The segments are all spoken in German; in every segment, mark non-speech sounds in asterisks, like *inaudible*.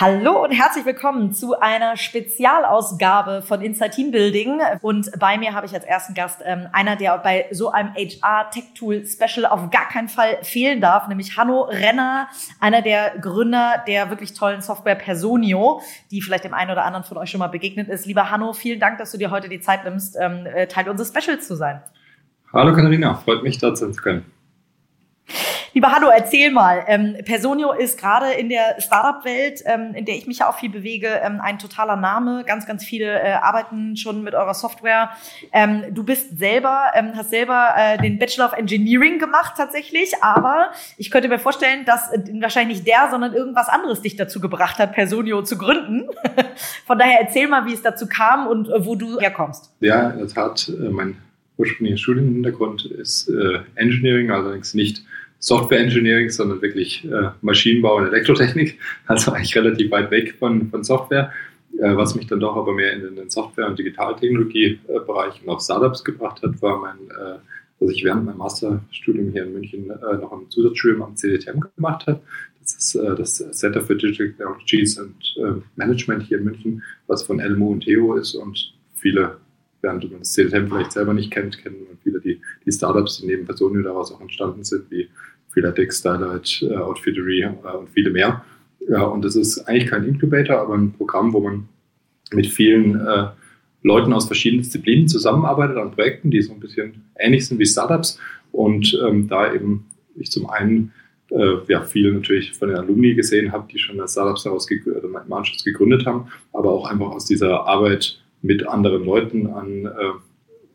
Hallo und herzlich willkommen zu einer Spezialausgabe von Inside Team Building. Und bei mir habe ich als ersten Gast ähm, einer, der bei so einem HR Tech Tool Special auf gar keinen Fall fehlen darf, nämlich Hanno Renner, einer der Gründer der wirklich tollen Software Personio, die vielleicht dem einen oder anderen von euch schon mal begegnet ist. Lieber Hanno, vielen Dank, dass du dir heute die Zeit nimmst, ähm, äh, Teil unseres Specials zu sein. Hallo Katharina, freut mich, da sein zu können. Lieber Hanno, erzähl mal. Ähm, Personio ist gerade in der Startup-Welt, ähm, in der ich mich ja auch viel bewege, ähm, ein totaler Name. Ganz, ganz viele äh, arbeiten schon mit eurer Software. Ähm, du bist selber, ähm, hast selber äh, den Bachelor of Engineering gemacht tatsächlich, aber ich könnte mir vorstellen, dass äh, wahrscheinlich nicht der, sondern irgendwas anderes dich dazu gebracht hat, Personio zu gründen. *laughs* Von daher erzähl mal, wie es dazu kam und äh, wo du herkommst. Ja, in der Tat, äh, mein ursprünglicher Studienhintergrund ist äh, Engineering, allerdings nicht Software Engineering, sondern wirklich äh, Maschinenbau und Elektrotechnik, also eigentlich relativ weit weg von, von Software, äh, was mich dann doch aber mehr in den Software- und Digitaltechnologie-Bereich und auch Startups gebracht hat, war mein, äh, dass ich während meinem Masterstudium hier in München äh, noch ein Zusatzstudium am CDTM gemacht habe. Das ist äh, das Center for Digital Technologies and äh, Management hier in München, was von Elmo und Theo ist und viele während man das CDTM vielleicht selber nicht kennt, kennen viele die, die Startups, die neben Personio daraus auch entstanden sind, wie Freeletics, Starlight, äh, Outfittery äh, und viele mehr. Und das ist eigentlich kein Incubator, aber ein Programm, wo man mit vielen äh, Leuten aus verschiedenen Disziplinen zusammenarbeitet an Projekten, die so ein bisschen ähnlich sind wie Startups. Und ähm, da eben ich zum einen äh, ja, viele natürlich von den Alumni gesehen habe, die schon als Startups heraus Anschluss gegründet haben, aber auch einfach aus dieser Arbeit mit anderen Leuten an äh,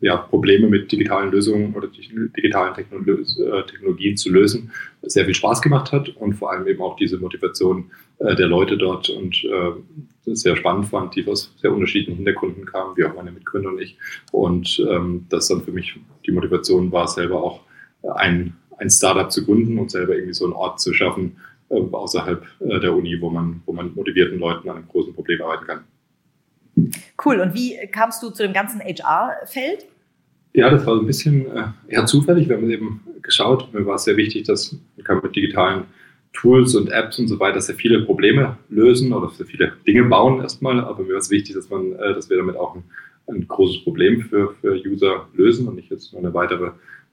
ja, Probleme mit digitalen Lösungen oder digitalen äh, Technologien zu lösen, sehr viel Spaß gemacht hat und vor allem eben auch diese Motivation äh, der Leute dort und äh, sehr spannend fand, die aus sehr unterschiedlichen Hintergründen kamen, wie auch meine Mitgründer und ich. Und ähm, das dann für mich die Motivation war, selber auch ein, ein Startup zu gründen und selber irgendwie so einen Ort zu schaffen äh, außerhalb äh, der Uni, wo man, wo man mit motivierten Leuten an einem großen Problem arbeiten kann. Cool. Und wie kamst du zu dem ganzen HR-Feld? Ja, das war so ein bisschen äh, eher zufällig. Wir haben eben geschaut. Mir war es sehr wichtig, dass man mit digitalen Tools und Apps und so weiter sehr viele Probleme lösen oder sehr viele Dinge bauen erstmal. Aber mir war es wichtig, dass man, äh, dass wir damit auch ein, ein großes Problem für, für User lösen und nicht jetzt nur eine weitere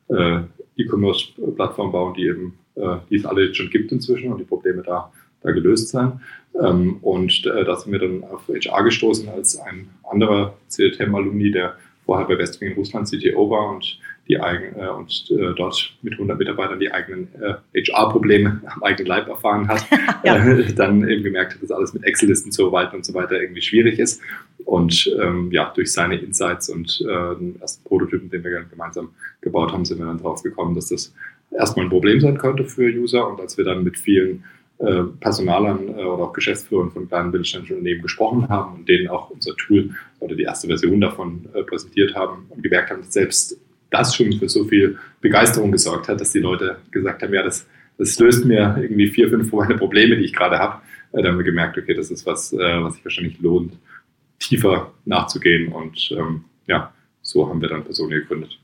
äh, E-Commerce-Plattform bauen, die eben, äh, die es alle schon gibt inzwischen und die Probleme da, da gelöst sein. Ähm, und äh, da sind wir dann auf HR gestoßen als ein anderer CDTM-Alumni, der vorher bei Westwing in Russland CTO war und die eigen, äh, und äh, dort mit 100 Mitarbeitern die eigenen äh, HR-Probleme *laughs* am eigenen Leib erfahren hat, *laughs* ja. äh, dann eben gemerkt hat, dass alles mit Excel-Listen zu verwalten und so weiter irgendwie schwierig ist. Und ähm, ja, durch seine Insights und äh, den ersten Prototypen, den wir gemeinsam gebaut haben, sind wir dann drauf gekommen, dass das erstmal ein Problem sein könnte für User. Und als wir dann mit vielen äh, Personalern äh, oder auch Geschäftsführern von kleinen mittelständischen Unternehmen gesprochen haben und denen auch unser Tool oder die erste Version davon äh, präsentiert haben und gemerkt haben, dass selbst das schon für so viel Begeisterung gesorgt hat, dass die Leute gesagt haben, ja, das, das löst mir irgendwie vier, fünf meine Probleme, die ich gerade habe. Da haben wir gemerkt, okay, das ist was, was sich wahrscheinlich lohnt, tiefer nachzugehen und ähm, ja, so haben wir dann Personen gegründet.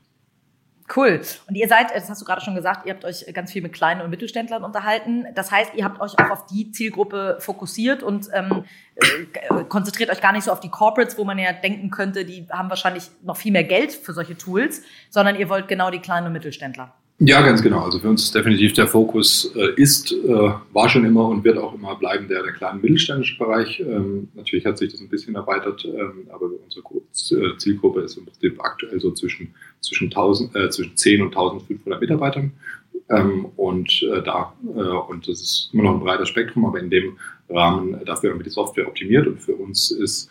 Cool. Und ihr seid, das hast du gerade schon gesagt, ihr habt euch ganz viel mit kleinen und Mittelständlern unterhalten. Das heißt, ihr habt euch auch auf die Zielgruppe fokussiert und ähm, äh, konzentriert euch gar nicht so auf die Corporates, wo man ja denken könnte, die haben wahrscheinlich noch viel mehr Geld für solche Tools, sondern ihr wollt genau die kleinen und Mittelständler. Ja, ganz genau. Also für uns ist definitiv der Fokus äh, ist, äh, war schon immer und wird auch immer bleiben der, der kleinen mittelständische Bereich. Ähm, natürlich hat sich das ein bisschen erweitert, ähm, aber unsere äh, Zielgruppe ist im Prinzip aktuell so zwischen, zwischen, 1000, äh, zwischen 10 und 1500 Mitarbeitern. Ähm, und äh, da, äh, und das ist immer noch ein breites Spektrum, aber in dem Rahmen, dafür haben wir die Software optimiert und für uns ist,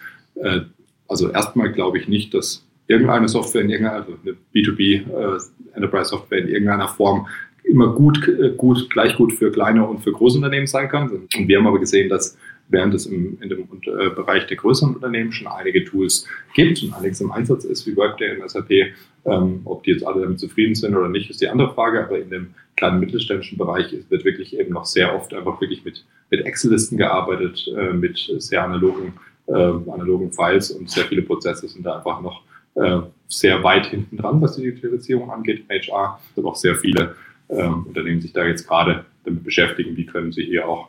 also erstmal glaube ich nicht, dass irgendeine Software in irgendeiner, also eine B2B äh, Enterprise Software in irgendeiner Form immer gut, äh, gut, gleich gut für kleine und für große Unternehmen sein kann. Und wir haben aber gesehen, dass während es im, in dem äh, Bereich der größeren Unternehmen schon einige Tools gibt und einiges im Einsatz ist, wie Workday und SAP. Ähm, ob die jetzt alle damit zufrieden sind oder nicht, ist die andere Frage. Aber in dem kleinen mittelständischen Bereich wird wirklich eben noch sehr oft einfach wirklich mit, mit Excel-Listen gearbeitet, äh, mit sehr analogen, äh, analogen Files und sehr viele Prozesse sind da einfach noch äh, sehr weit hinten dran, was die Digitalisierung angeht HR. Aber auch sehr viele ähm, Unternehmen sich da jetzt gerade damit beschäftigen, wie können sie hier auch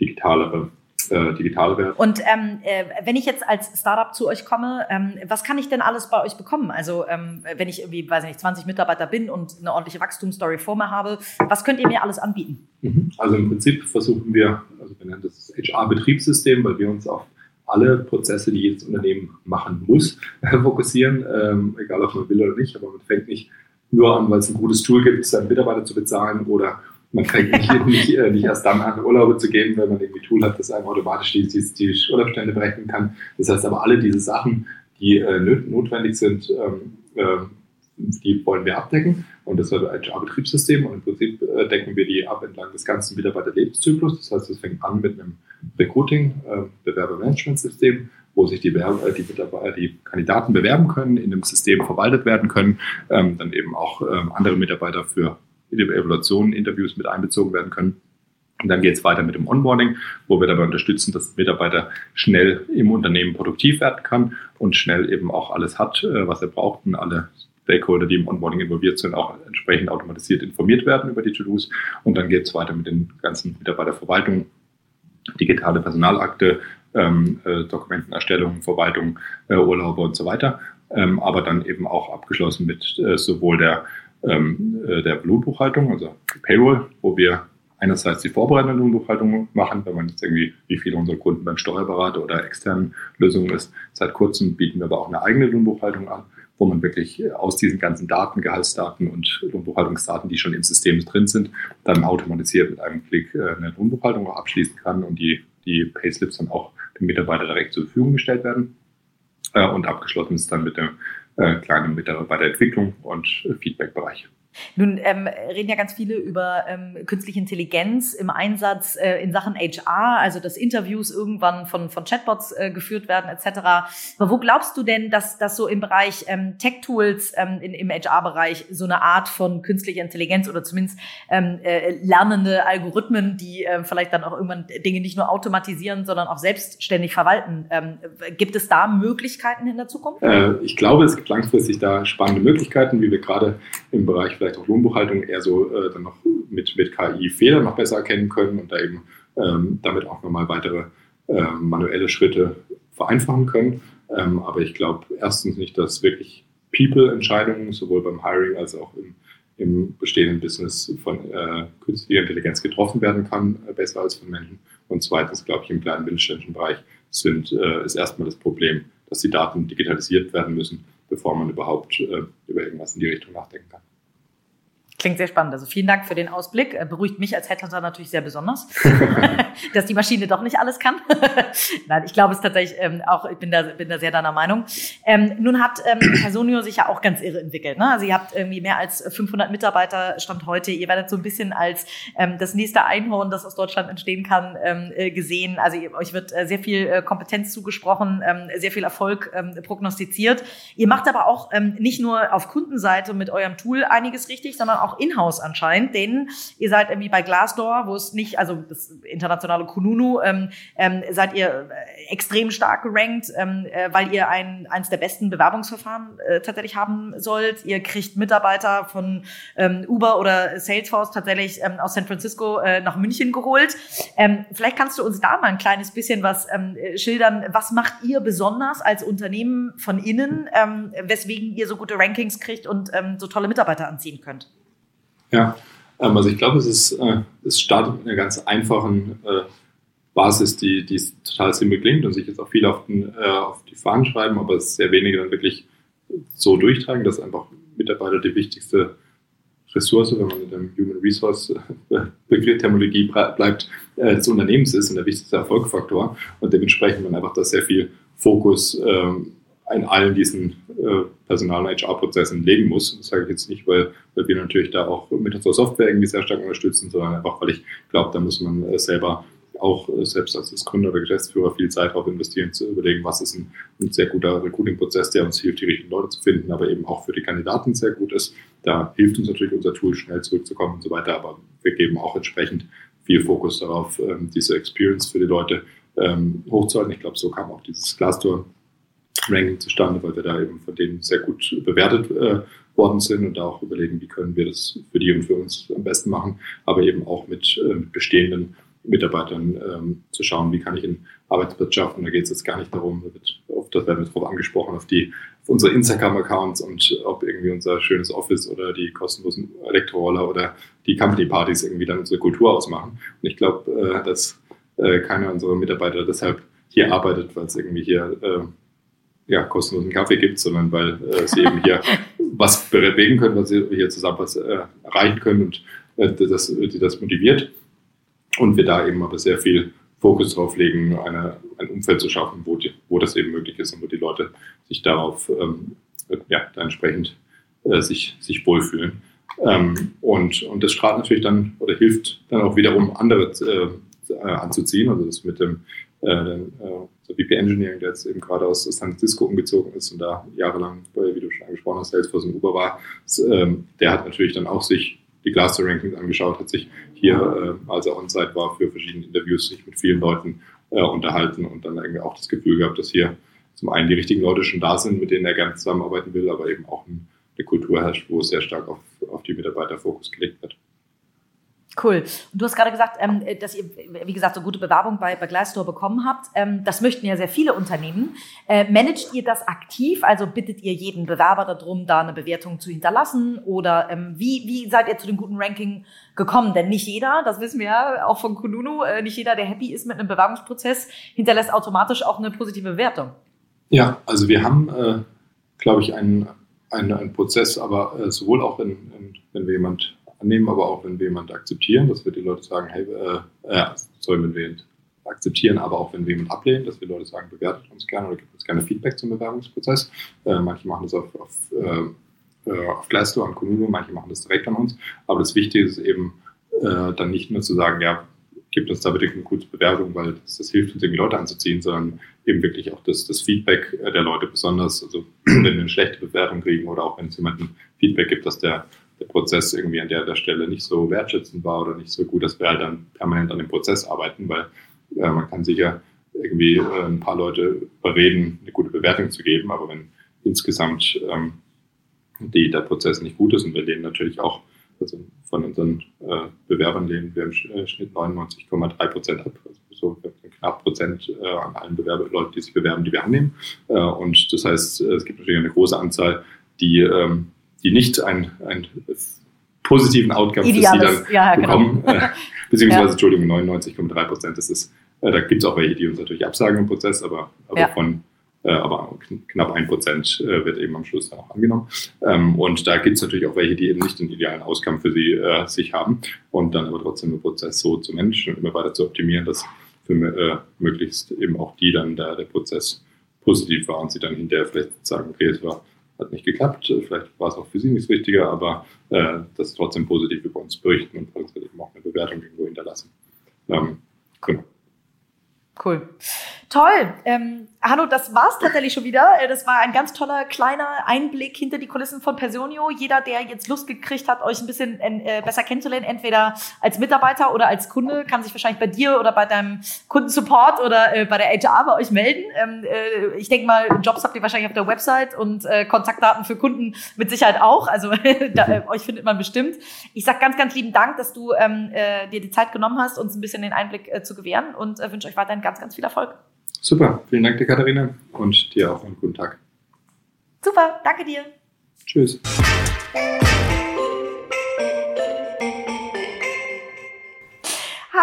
digitalere äh, digitale werden. Und ähm, äh, wenn ich jetzt als Startup zu euch komme, ähm, was kann ich denn alles bei euch bekommen? Also ähm, wenn ich irgendwie, weiß ich nicht, 20 Mitarbeiter bin und eine ordentliche Wachstumsstory vor mir habe, was könnt ihr mir alles anbieten? Mhm. Also im Prinzip versuchen wir, also wir nennen das HR-Betriebssystem, weil wir uns auf alle Prozesse, die jedes Unternehmen machen muss, *laughs* fokussieren, ähm, egal ob man will oder nicht, aber man fängt nicht nur an, weil es ein gutes Tool gibt, seinen Mitarbeiter zu bezahlen oder man fängt *laughs* nicht, nicht, äh, nicht erst dann an, Urlaube zu geben, wenn man irgendwie Tool hat, das einem automatisch die, die, die Urlaubsstände berechnen kann. Das heißt aber, alle diese Sachen, die äh, notwendig sind, ähm, äh, die wollen wir abdecken. Und das ist ein HR-Betriebssystem. Und im Prinzip äh, decken wir die ab entlang des ganzen Mitarbeiterlebenszyklus. Das heißt, es fängt an mit einem Recruiting, äh, Bewerbermanagementsystem, wo sich die, Werbe, die, Mitarbeiter, die Kandidaten bewerben können, in dem System verwaltet werden können, ähm, dann eben auch ähm, andere Mitarbeiter für Evaluationen, Interviews mit einbezogen werden können. Und dann geht es weiter mit dem Onboarding, wo wir dabei unterstützen, dass Mitarbeiter schnell im Unternehmen produktiv werden kann und schnell eben auch alles hat, äh, was er braucht und alle Stakeholder, die im Onboarding involviert sind, auch entsprechend automatisiert informiert werden über die To-Dos. Und dann geht es weiter mit den ganzen Mitarbeiterverwaltungen, digitale Personalakte, ähm, äh, Dokumentenerstellung, Verwaltung, äh, Urlaube und so weiter. Ähm, aber dann eben auch abgeschlossen mit äh, sowohl der ähm, äh, der Lohnbuchhaltung, also Payroll, wo wir einerseits die vorbereitende Lohnbuchhaltung machen, wenn man jetzt irgendwie, wie viele unserer Kunden beim Steuerberater oder externen Lösungen ist. Seit kurzem bieten wir aber auch eine eigene Lohnbuchhaltung an, wo man wirklich aus diesen ganzen Daten, Gehaltsdaten und Lohnbuchhaltungsdaten, die schon im System drin sind, dann automatisiert mit einem Klick äh, eine Lohnbuchhaltung abschließen kann und die, die Payslips dann auch dem Mitarbeiter direkt zur Verfügung gestellt werden. Äh, und abgeschlossen ist dann mit dem äh, kleinen Mitarbeiterentwicklung und Feedbackbereich. Nun ähm, reden ja ganz viele über ähm, künstliche Intelligenz im Einsatz äh, in Sachen HR, also dass Interviews irgendwann von, von Chatbots äh, geführt werden etc. Aber wo glaubst du denn, dass das so im Bereich ähm, Tech-Tools ähm, im HR-Bereich so eine Art von künstlicher Intelligenz oder zumindest ähm, äh, lernende Algorithmen, die äh, vielleicht dann auch irgendwann Dinge nicht nur automatisieren, sondern auch selbstständig verwalten, ähm, gibt es da Möglichkeiten in der Zukunft? Äh, ich glaube, es gibt langfristig da spannende Möglichkeiten, wie wir gerade im Bereich vielleicht auch Lohnbuchhaltung eher so äh, dann noch mit, mit KI Fehler noch besser erkennen können und da eben ähm, damit auch nochmal weitere äh, manuelle Schritte vereinfachen können. Ähm, aber ich glaube erstens nicht, dass wirklich People-Entscheidungen sowohl beim Hiring als auch im, im bestehenden Business von äh, künstlicher Intelligenz getroffen werden kann, äh, besser als von Menschen. Und zweitens, glaube ich, im kleinen mittelständischen Bereich sind, äh, ist erstmal das Problem, dass die Daten digitalisiert werden müssen, bevor man überhaupt äh, über irgendwas in die Richtung nachdenken kann. Klingt sehr spannend. Also vielen Dank für den Ausblick. Beruhigt mich als Headhunter natürlich sehr besonders, *laughs* dass die Maschine doch nicht alles kann. *laughs* Nein, ich glaube es tatsächlich ähm, auch, ich bin da, bin da sehr deiner Meinung. Ähm, nun hat ähm, Personio sich ja auch ganz irre entwickelt. Ne? Also ihr habt irgendwie mehr als 500 Mitarbeiter Stand heute. Ihr werdet so ein bisschen als ähm, das nächste Einhorn, das aus Deutschland entstehen kann, ähm, äh, gesehen. Also ihr, euch wird äh, sehr viel äh, Kompetenz zugesprochen, ähm, sehr viel Erfolg ähm, prognostiziert. Ihr macht aber auch ähm, nicht nur auf Kundenseite mit eurem Tool einiges richtig, sondern auch in-house anscheinend, denn ihr seid irgendwie bei Glassdoor, wo es nicht, also das internationale Kununu, ähm, ähm, seid ihr äh, extrem stark gerankt, ähm, äh, weil ihr ein, eines der besten Bewerbungsverfahren äh, tatsächlich haben sollt. Ihr kriegt Mitarbeiter von ähm, Uber oder Salesforce tatsächlich ähm, aus San Francisco äh, nach München geholt. Ähm, vielleicht kannst du uns da mal ein kleines bisschen was ähm, schildern. Was macht ihr besonders als Unternehmen von innen, ähm, weswegen ihr so gute Rankings kriegt und ähm, so tolle Mitarbeiter anziehen könnt? Ja, ähm, also ich glaube, es, ist, äh, es startet mit einer ganz einfachen äh, Basis, die, die total simpel klingt und sich jetzt auch viel auf, den, äh, auf die Fahnen schreiben, aber es sehr wenige dann wirklich so durchtragen, dass einfach Mitarbeiter die wichtigste Ressource, wenn man in dem Human Resource Begriff Terminologie bleibt, des Unternehmens ist und der wichtigste Erfolgsfaktor. Und dementsprechend man einfach da sehr viel Fokus ähm, in allen diesen äh, Personal- und HR-Prozessen legen muss. Das sage ich jetzt nicht, weil, weil wir natürlich da auch mit unserer Software irgendwie sehr stark unterstützen, sondern einfach, weil ich glaube, da muss man äh, selber auch äh, selbst als Gründer oder Geschäftsführer viel Zeit darauf investieren, zu überlegen, was ist ein, ein sehr guter Recruiting-Prozess, der uns hilft, die richtigen Leute zu finden, aber eben auch für die Kandidaten sehr gut ist. Da hilft uns natürlich unser Tool, schnell zurückzukommen und so weiter, aber wir geben auch entsprechend viel Fokus darauf, ähm, diese Experience für die Leute ähm, hochzuhalten. Ich glaube, so kam auch dieses Glassdoor-Ranking zustande, weil wir da eben von denen sehr gut bewertet äh, worden sind und da auch überlegen, wie können wir das für die und für uns am besten machen, aber eben auch mit äh, bestehenden Mitarbeitern ähm, zu schauen, wie kann ich einen Arbeitsplatz schaffen. Da geht es jetzt gar nicht darum, da wird oft, das werden wir darauf angesprochen, auf die auf unsere Instagram-Accounts und ob irgendwie unser schönes Office oder die kostenlosen Elektroroller oder die Company-Partys irgendwie dann unsere Kultur ausmachen. Und ich glaube, äh, dass äh, keiner unserer Mitarbeiter deshalb hier arbeitet, weil es irgendwie hier äh, ja, kostenlosen Kaffee gibt, sondern weil äh, sie eben hier *laughs* was bewegen können, was sie hier zusammen was äh, erreichen können und äh, das, die das motiviert. Und wir da eben aber sehr viel Fokus drauf legen, eine, ein Umfeld zu schaffen, wo, die, wo das eben möglich ist und wo die Leute sich darauf ähm, ja, da entsprechend äh, sich, sich wohlfühlen. Ähm, und, und das strahlt natürlich dann oder hilft dann auch wiederum andere äh, anzuziehen. Also das mit dem äh, äh so VP Engineering, der jetzt eben gerade aus San Francisco umgezogen ist und da jahrelang, wie du schon angesprochen hast, Salesforce und Uber war, ähm, der hat natürlich dann auch sich die Glassdoor-Rankings angeschaut, hat sich hier, äh, als er on-site war, für verschiedene Interviews sich mit vielen Leuten äh, unterhalten und dann irgendwie auch das Gefühl gehabt, dass hier zum einen die richtigen Leute schon da sind, mit denen er gerne zusammenarbeiten will, aber eben auch eine Kultur herrscht, wo sehr stark auf, auf die Mitarbeiter Fokus gelegt wird. Cool. Und du hast gerade gesagt, ähm, dass ihr, wie gesagt, so gute Bewerbung bei, bei Glassdoor bekommen habt. Ähm, das möchten ja sehr viele Unternehmen. Äh, managt ihr das aktiv? Also bittet ihr jeden Bewerber darum, da eine Bewertung zu hinterlassen? Oder ähm, wie, wie seid ihr zu dem guten Ranking gekommen? Denn nicht jeder, das wissen wir ja auch von Kununu, äh, nicht jeder, der happy ist mit einem Bewerbungsprozess, hinterlässt automatisch auch eine positive Bewertung. Ja, also wir haben, äh, glaube ich, einen, einen, einen Prozess, aber äh, sowohl auch, in, in, wenn wir jemand annehmen, aber auch wenn wir jemand akzeptieren, dass wir die Leute sagen, hey, äh, äh, sorry, wenn wir akzeptieren, aber auch wenn wir jemand ablehnen, dass wir Leute sagen, bewertet uns gerne oder gibt uns gerne Feedback zum Bewerbungsprozess. Äh, manche machen das auf, auf, äh, äh auf Glassdoor, an Kununu, manche machen das direkt an uns. Aber das Wichtige ist eben, äh, dann nicht nur zu sagen, ja, gibt uns da bitte eine gute Bewertung, weil das, das, hilft uns irgendwie Leute anzuziehen, sondern eben wirklich auch das, das Feedback der Leute besonders, also *clears throat* wenn wir eine schlechte Bewertung kriegen oder auch wenn es jemanden Feedback gibt, dass der der Prozess irgendwie an der, der Stelle nicht so wertschätzend war oder nicht so gut, dass wir halt dann permanent an dem Prozess arbeiten, weil äh, man kann sicher irgendwie äh, ein paar Leute überreden, eine gute Bewertung zu geben, aber wenn insgesamt ähm, die, der Prozess nicht gut ist und wir lehnen natürlich auch, also von unseren äh, Bewerbern lehnen wir im äh, Schnitt 99,3 Prozent ab, also so knapp Prozent äh, an allen Bewerber, Leute, die sich bewerben, die wir annehmen. Äh, und das heißt, es gibt natürlich eine große Anzahl, die ähm, die nicht einen, einen positiven Outcome Ideales, für sie dann ja, genau. bekommen. Genau. Äh, *laughs* beziehungsweise, ja. Entschuldigung, 99,3 Prozent. Das ist, äh, da gibt es auch welche, die uns natürlich absagen im Prozess, aber, aber ja. von äh, aber knapp ein Prozent äh, wird eben am Schluss dann auch angenommen. Ähm, und da gibt es natürlich auch welche, die eben nicht den idealen Ausgang für sie äh, sich haben und dann aber trotzdem den Prozess so zu managen und immer weiter zu optimieren, dass für äh, möglichst eben auch die dann da der Prozess positiv war und sie dann hinterher vielleicht sagen, okay, es war hat nicht geklappt. Vielleicht war es auch für Sie nichts Wichtiger, aber äh, das trotzdem positiv über uns berichten und eben auch eine Bewertung irgendwo hinterlassen. Ähm, genau. Cool. Toll. Ähm, Hanno, das war's tatsächlich schon wieder. Äh, das war ein ganz toller kleiner Einblick hinter die Kulissen von Personio. Jeder, der jetzt Lust gekriegt hat, euch ein bisschen äh, besser kennenzulernen, entweder als Mitarbeiter oder als Kunde, kann sich wahrscheinlich bei dir oder bei deinem Kundensupport oder äh, bei der HR bei euch melden. Ähm, äh, ich denke mal, Jobs habt ihr wahrscheinlich auf der Website und äh, Kontaktdaten für Kunden mit Sicherheit auch. Also *laughs* da, äh, euch findet man bestimmt. Ich sag ganz, ganz lieben Dank, dass du ähm, äh, dir die Zeit genommen hast, uns ein bisschen den Einblick zu gewähren und wünsche euch weiterhin ganz, ganz viel Erfolg. Super, vielen Dank dir, Katharina, und dir auch einen guten Tag. Super, danke dir. Tschüss.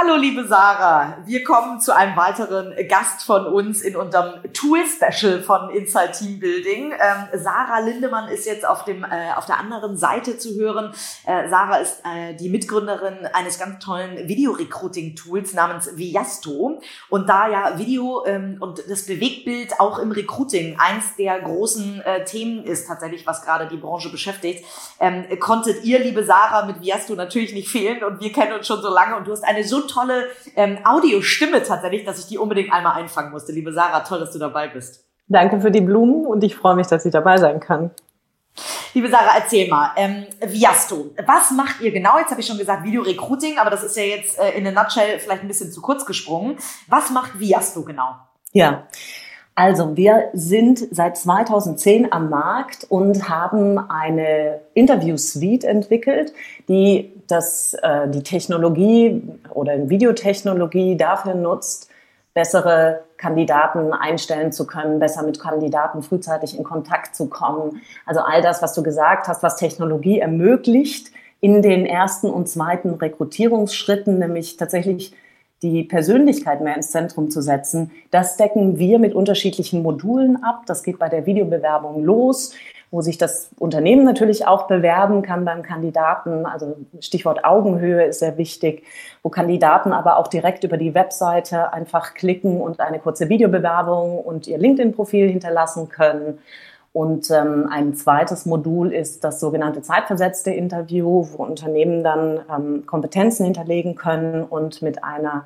Hallo, liebe Sarah. Wir kommen zu einem weiteren Gast von uns in unserem Tool-Special von Inside Team Building. Ähm, Sarah Lindemann ist jetzt auf, dem, äh, auf der anderen Seite zu hören. Äh, Sarah ist äh, die Mitgründerin eines ganz tollen Video-Recruiting-Tools namens Viasto. Und da ja Video ähm, und das Bewegtbild auch im Recruiting eins der großen äh, Themen ist, tatsächlich, was gerade die Branche beschäftigt, ähm, konntet ihr, liebe Sarah, mit Viasto natürlich nicht fehlen. Und wir kennen uns schon so lange und du hast eine so tolle ähm, Audiostimme tatsächlich, dass ich die unbedingt einmal einfangen musste. Liebe Sarah, toll, dass du dabei bist. Danke für die Blumen und ich freue mich, dass ich dabei sein kann. Liebe Sarah, erzähl mal, ähm, Viasto, was macht ihr genau? Jetzt habe ich schon gesagt Video-Recruiting, aber das ist ja jetzt äh, in a nutshell vielleicht ein bisschen zu kurz gesprungen. Was macht Viasto genau? Ja, also wir sind seit 2010 am Markt und haben eine Interview-Suite entwickelt, die das, äh, die Technologie oder Videotechnologie dafür nutzt, bessere Kandidaten einstellen zu können, besser mit Kandidaten frühzeitig in Kontakt zu kommen. Also all das, was du gesagt hast, was Technologie ermöglicht in den ersten und zweiten Rekrutierungsschritten, nämlich tatsächlich die Persönlichkeit mehr ins Zentrum zu setzen, das decken wir mit unterschiedlichen Modulen ab. Das geht bei der Videobewerbung los wo sich das Unternehmen natürlich auch bewerben kann beim Kandidaten. Also Stichwort Augenhöhe ist sehr wichtig, wo Kandidaten aber auch direkt über die Webseite einfach klicken und eine kurze Videobewerbung und ihr LinkedIn-Profil hinterlassen können. Und ähm, ein zweites Modul ist das sogenannte zeitversetzte Interview, wo Unternehmen dann ähm, Kompetenzen hinterlegen können und mit einer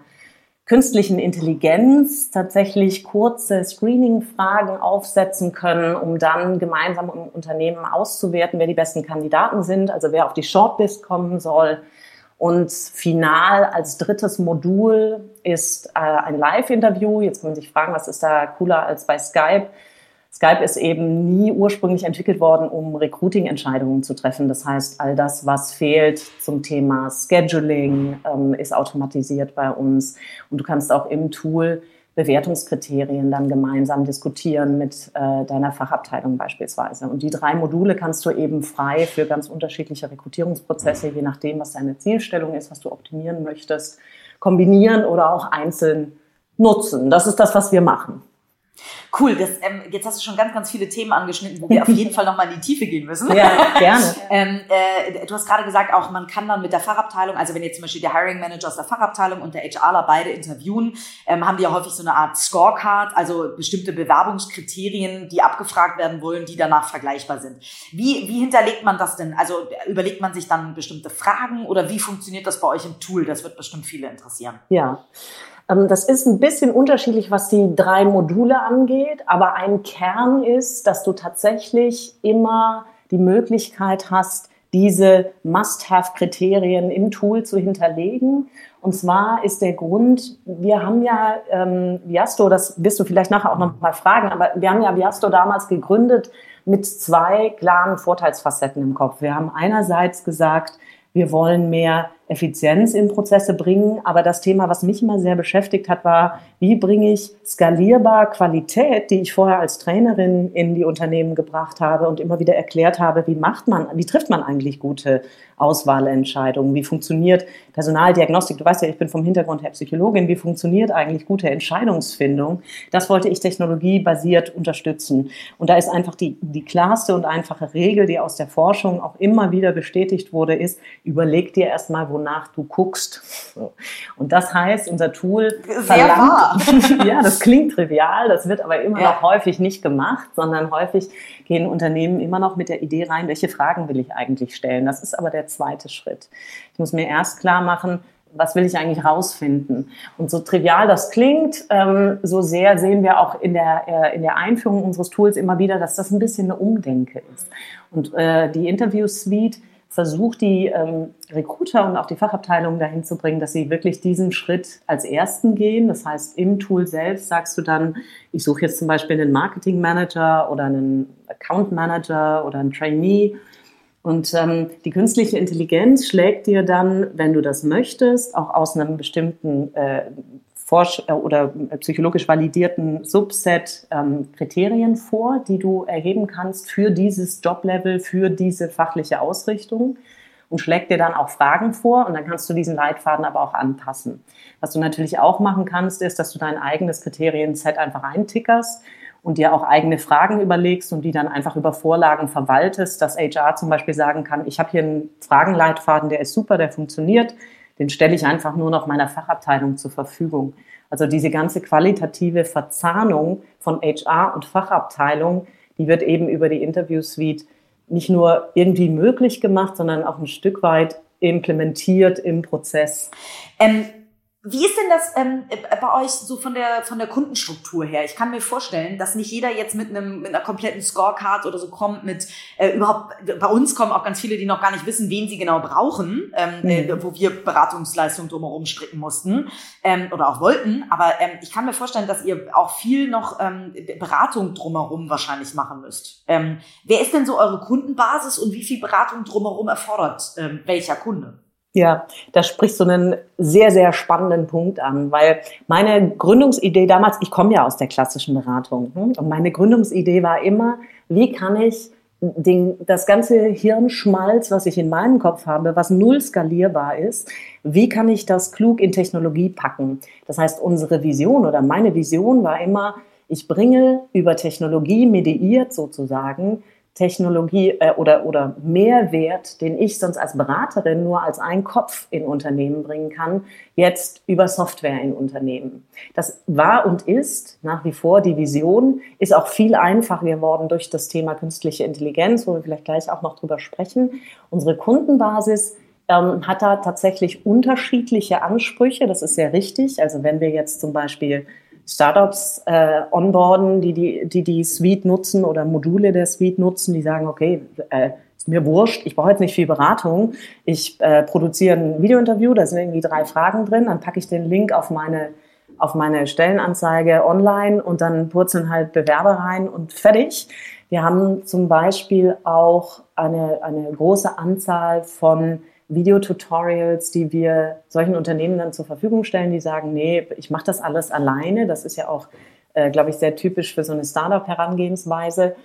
künstlichen Intelligenz tatsächlich kurze Screening-Fragen aufsetzen können, um dann gemeinsam im Unternehmen auszuwerten, wer die besten Kandidaten sind, also wer auf die Shortlist kommen soll. Und final als drittes Modul ist äh, ein Live-Interview. Jetzt kann man sich fragen, was ist da cooler als bei Skype? Skype ist eben nie ursprünglich entwickelt worden, um Recruiting-Entscheidungen zu treffen. Das heißt, all das, was fehlt zum Thema Scheduling, ähm, ist automatisiert bei uns. Und du kannst auch im Tool Bewertungskriterien dann gemeinsam diskutieren mit äh, deiner Fachabteilung beispielsweise. Und die drei Module kannst du eben frei für ganz unterschiedliche Rekrutierungsprozesse, je nachdem, was deine Zielstellung ist, was du optimieren möchtest, kombinieren oder auch einzeln nutzen. Das ist das, was wir machen. Cool, das, ähm, jetzt hast du schon ganz, ganz viele Themen angeschnitten, wo wir auf jeden *laughs* Fall nochmal in die Tiefe gehen müssen. Ja, *laughs* gerne. ähm, äh, du hast gerade gesagt, auch man kann dann mit der Fachabteilung, also wenn jetzt zum Beispiel der Hiring Manager aus der Fachabteilung und der HRler beide interviewen, ähm, haben die ja häufig so eine Art Scorecard, also bestimmte Bewerbungskriterien, die abgefragt werden wollen, die danach vergleichbar sind. Wie, wie hinterlegt man das denn? Also überlegt man sich dann bestimmte Fragen oder wie funktioniert das bei euch im Tool? Das wird bestimmt viele interessieren. Ja. Ähm, das ist ein bisschen unterschiedlich, was die drei Module angeht, aber ein Kern ist, dass du tatsächlich immer die Möglichkeit hast, diese Must-Have-Kriterien im Tool zu hinterlegen. Und zwar ist der Grund, wir haben ja ähm, Viasto, das wirst du vielleicht nachher auch noch mal fragen, aber wir haben ja Viasto damals gegründet mit zwei klaren Vorteilsfacetten im Kopf. Wir haben einerseits gesagt, wir wollen mehr Effizienz in Prozesse bringen. Aber das Thema, was mich immer sehr beschäftigt hat, war, wie bringe ich skalierbar Qualität, die ich vorher als Trainerin in die Unternehmen gebracht habe und immer wieder erklärt habe, wie macht man, wie trifft man eigentlich gute Auswahlentscheidungen? Wie funktioniert Personaldiagnostik? Du weißt ja, ich bin vom Hintergrund her Psychologin. Wie funktioniert eigentlich gute Entscheidungsfindung? Das wollte ich technologiebasiert unterstützen. Und da ist einfach die, die klarste und einfache Regel, die aus der Forschung auch immer wieder bestätigt wurde, ist, überleg dir erstmal, wonach du guckst. So. Und das heißt, unser Tool Sehr verlangt, *laughs* ja, das klingt trivial, das wird aber immer ja. noch häufig nicht gemacht, sondern häufig gehen Unternehmen immer noch mit der Idee rein, welche Fragen will ich eigentlich stellen. Das ist aber der zweite Schritt. Ich muss mir erst klar machen, was will ich eigentlich rausfinden? Und so trivial das klingt, ähm, so sehr sehen wir auch in der, äh, in der Einführung unseres Tools immer wieder, dass das ein bisschen eine Umdenke ist. Und äh, die Interview Suite versucht, die ähm, Recruiter und auch die Fachabteilung dahin zu bringen, dass sie wirklich diesen Schritt als ersten gehen. Das heißt, im Tool selbst sagst du dann, ich suche jetzt zum Beispiel einen Marketing Manager oder einen Account Manager oder einen Trainee. Und ähm, die künstliche Intelligenz schlägt dir dann, wenn du das möchtest, auch aus einem bestimmten äh, forsch äh, oder äh, psychologisch validierten Subset ähm, Kriterien vor, die du erheben kannst für dieses Joblevel, für diese fachliche Ausrichtung und schlägt dir dann auch Fragen vor und dann kannst du diesen Leitfaden aber auch anpassen. Was du natürlich auch machen kannst, ist, dass du dein eigenes Kriterienset einfach eintickerst und dir auch eigene Fragen überlegst und die dann einfach über Vorlagen verwaltest, dass HR zum Beispiel sagen kann, ich habe hier einen Fragenleitfaden, der ist super, der funktioniert den stelle ich einfach nur noch meiner Fachabteilung zur Verfügung. Also diese ganze qualitative Verzahnung von HR und Fachabteilung, die wird eben über die Interview Suite nicht nur irgendwie möglich gemacht, sondern auch ein Stück weit implementiert im Prozess. Ähm Wie ist denn das ähm, äh, bei euch so von der, von der Kundenstruktur her? Ich kann mir vorstellen, dass nicht jeder jetzt mit, einem, mit einer kompletten Scorecard oder so kommt, mit äh, überhaupt, bei uns kommen auch ganz viele, die noch gar nicht wissen, wen sie genau brauchen, ähm, mhm. äh, wo wir Beratungsleistungen drumherum stricken mussten ähm, oder auch wollten. Aber ähm, ich kann mir vorstellen, dass ihr auch viel noch ähm, Beratung drumherum wahrscheinlich machen müsst. Ähm, wer ist denn so eure Kundenbasis und wie viel Beratung drumherum erfordert ähm, welcher Kunde? Ja, da sprichst du einen sehr, sehr spannenden Punkt an, weil meine Gründungsidee damals, ich komme ja aus der klassischen Beratung, hm, und meine Gründungsidee war immer, wie kann ich den, das ganze Hirnschmalz, was ich in meinem Kopf habe, was null skalierbar ist, wie kann ich das klug in Technologie packen? Das heißt, unsere Vision oder meine Vision war immer, ich bringe über Technologie mediiert sozusagen Technologie äh, oder, oder Mehrwert, den ich sonst als Beraterin nur als ein Kopf in Unternehmen bringen kann, jetzt über Software in Unternehmen. Das war und ist nach wie vor die Vision, ist auch viel einfacher geworden durch das Thema künstliche Intelligenz, wo wir vielleicht gleich auch noch drüber sprechen. Unsere Kundenbasis ähm, hat da tatsächlich unterschiedliche Ansprüche, das ist sehr richtig. Also wenn wir jetzt zum Beispiel Startups äh, onboarden, die die, die die Suite nutzen oder Module der Suite nutzen, die sagen, okay, äh, ist mir wurscht, ich brauche jetzt nicht viel Beratung, ich äh, produziere ein Videointerview, da sind irgendwie drei Fragen drin, dann packe ich den Link auf meine auf meine Stellenanzeige online und dann purzeln halt Bewerber rein und fertig. Wir haben zum Beispiel auch eine, eine große Anzahl von Videotutorials, die wir solchen Unternehmen dann zur Verfügung stellen, die sagen, nee, ich mache das alles alleine. Das ist ja auch, äh, glaube ich, sehr typisch für so eine Startup-Herangehensweise.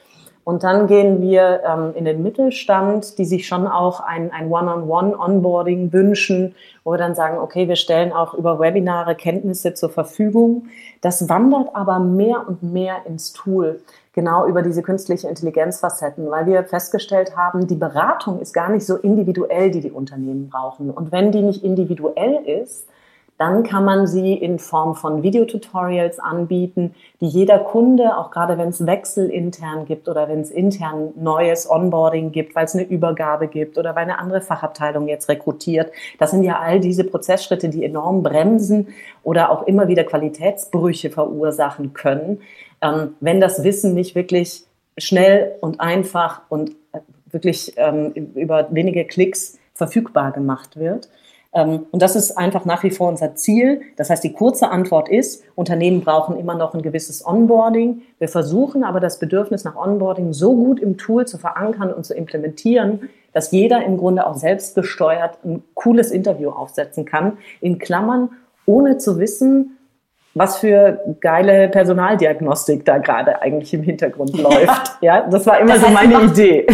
Und dann gehen wir ähm, in den Mittelstand, die sich schon auch ein, ein One-on-One-Onboarding wünschen, wo wir dann sagen, okay, wir stellen auch über Webinare Kenntnisse zur Verfügung. Das wandert aber mehr und mehr ins Tool genau über diese künstliche Intelligenzfacetten, weil wir festgestellt haben, die Beratung ist gar nicht so individuell, die die Unternehmen brauchen. Und wenn die nicht individuell ist, dann kann man sie in Form von Videotutorials anbieten, die jeder Kunde, auch gerade wenn es Wechsel intern gibt oder wenn es intern neues Onboarding gibt, weil es eine Übergabe gibt oder weil eine andere Fachabteilung jetzt rekrutiert. Das sind ja all diese Prozessschritte, die enorm bremsen oder auch immer wieder Qualitätsbrüche verursachen können ähm, wenn das Wissen nicht wirklich schnell und einfach und äh, wirklich ähm, über wenige Klicks verfügbar gemacht wird. Ähm, und das ist einfach nach wie vor unser Ziel. Das heißt, die kurze Antwort ist, Unternehmen brauchen immer noch ein gewisses Onboarding. Wir versuchen aber das Bedürfnis nach Onboarding so gut im Tool zu verankern und zu implementieren, dass jeder im Grunde auch selbstgesteuert ein cooles Interview aufsetzen kann. In Klammern, ohne zu wissen, was für geile Personaldiagnostik da gerade eigentlich im Hintergrund läuft. Ja, das war immer das heißt, so meine macht, Idee.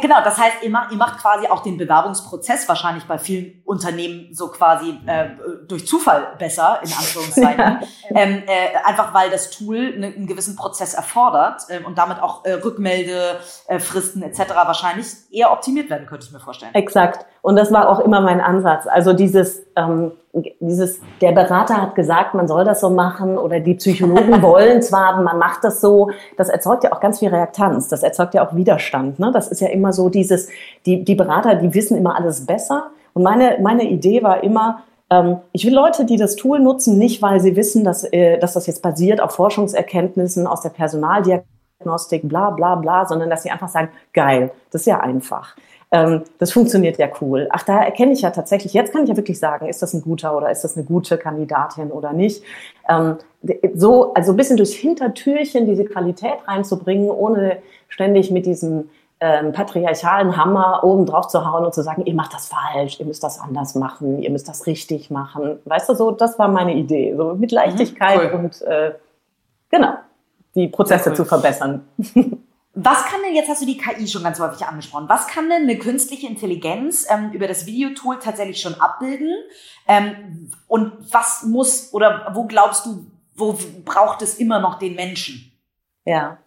Genau, das heißt, ihr macht, ihr macht quasi auch den Bewerbungsprozess wahrscheinlich bei vielen Unternehmen so quasi äh, durch Zufall besser, in Anführungszeichen. *laughs* Ja. Ähm, äh, einfach weil das Tool einen, einen gewissen Prozess erfordert äh, und damit auch äh, Rückmeldefristen etc. wahrscheinlich eher optimiert werden, könnte ich mir vorstellen. Exakt. Und das war auch immer mein Ansatz. Also dieses, ähm, dieses, der Berater hat gesagt, man soll das so machen oder die Psychologen *laughs* wollen zwar, man macht das so. Das erzeugt ja auch ganz viel Reaktanz. Das erzeugt ja auch Widerstand. Ne? Das ist ja immer so dieses, die, die Berater, die wissen immer alles besser. Und meine, meine Idee war immer, ähm, ich will Leute, die das Tool nutzen, nicht weil sie wissen, dass, äh, dass das jetzt basiert auf Forschungserkenntnissen aus der Personaldiagnostik, bla bla bla, sondern dass sie einfach sagen, geil, das ist ja einfach. Ähm, das funktioniert ja cool. Ach, da erkenne ich ja tatsächlich, jetzt kann ich ja wirklich sagen, ist das ein guter oder ist das eine gute Kandidatin oder nicht. Ähm, so, also ein bisschen durchs Hintertürchen diese Qualität reinzubringen, ohne ständig mit diesem ähm, patriarchalen Hammer oben drauf zu hauen und zu sagen, ihr macht das falsch, ihr müsst das anders machen, ihr müsst das richtig machen. Weißt du, so, das war meine Idee. So mit Leichtigkeit mhm, cool. und äh, genau, die Prozesse cool. zu verbessern. *laughs* Was kann denn, jetzt hast du die KI schon ganz häufig angesprochen, was kann denn eine künstliche Intelligenz ähm, über das Videotool tatsächlich schon abbilden? Ähm, und was muss oder wo glaubst du, wo braucht es immer noch den Menschen? Ja,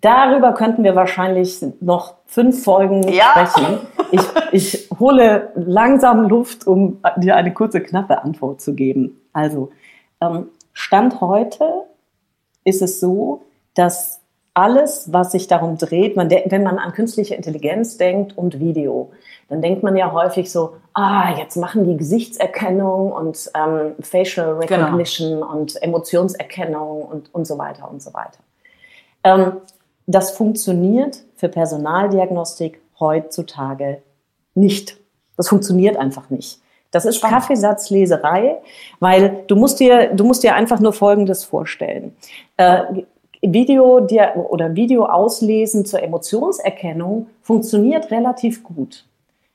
darüber könnten wir wahrscheinlich noch fünf Folgen ja. sprechen. Ich, ich hole langsam Luft, um dir eine kurze, knappe Antwort zu geben. Also, ähm, Stand heute ist es so, dass alles, was sich darum dreht, man wenn man an künstliche Intelligenz denkt und Video, dann denkt man ja häufig so, ah, jetzt machen die Gesichtserkennung und ähm, Facial Genau. Recognition und Emotionserkennung und, und so weiter und so weiter. Ähm, das funktioniert für Personaldiagnostik heutzutage nicht. Das funktioniert einfach nicht. Das ist Spannend. Kaffeesatzleserei, weil du musst dir, du musst dir einfach nur Folgendes vorstellen. Äh, Video dir, oder Video auslesen zur Emotionserkennung funktioniert relativ gut.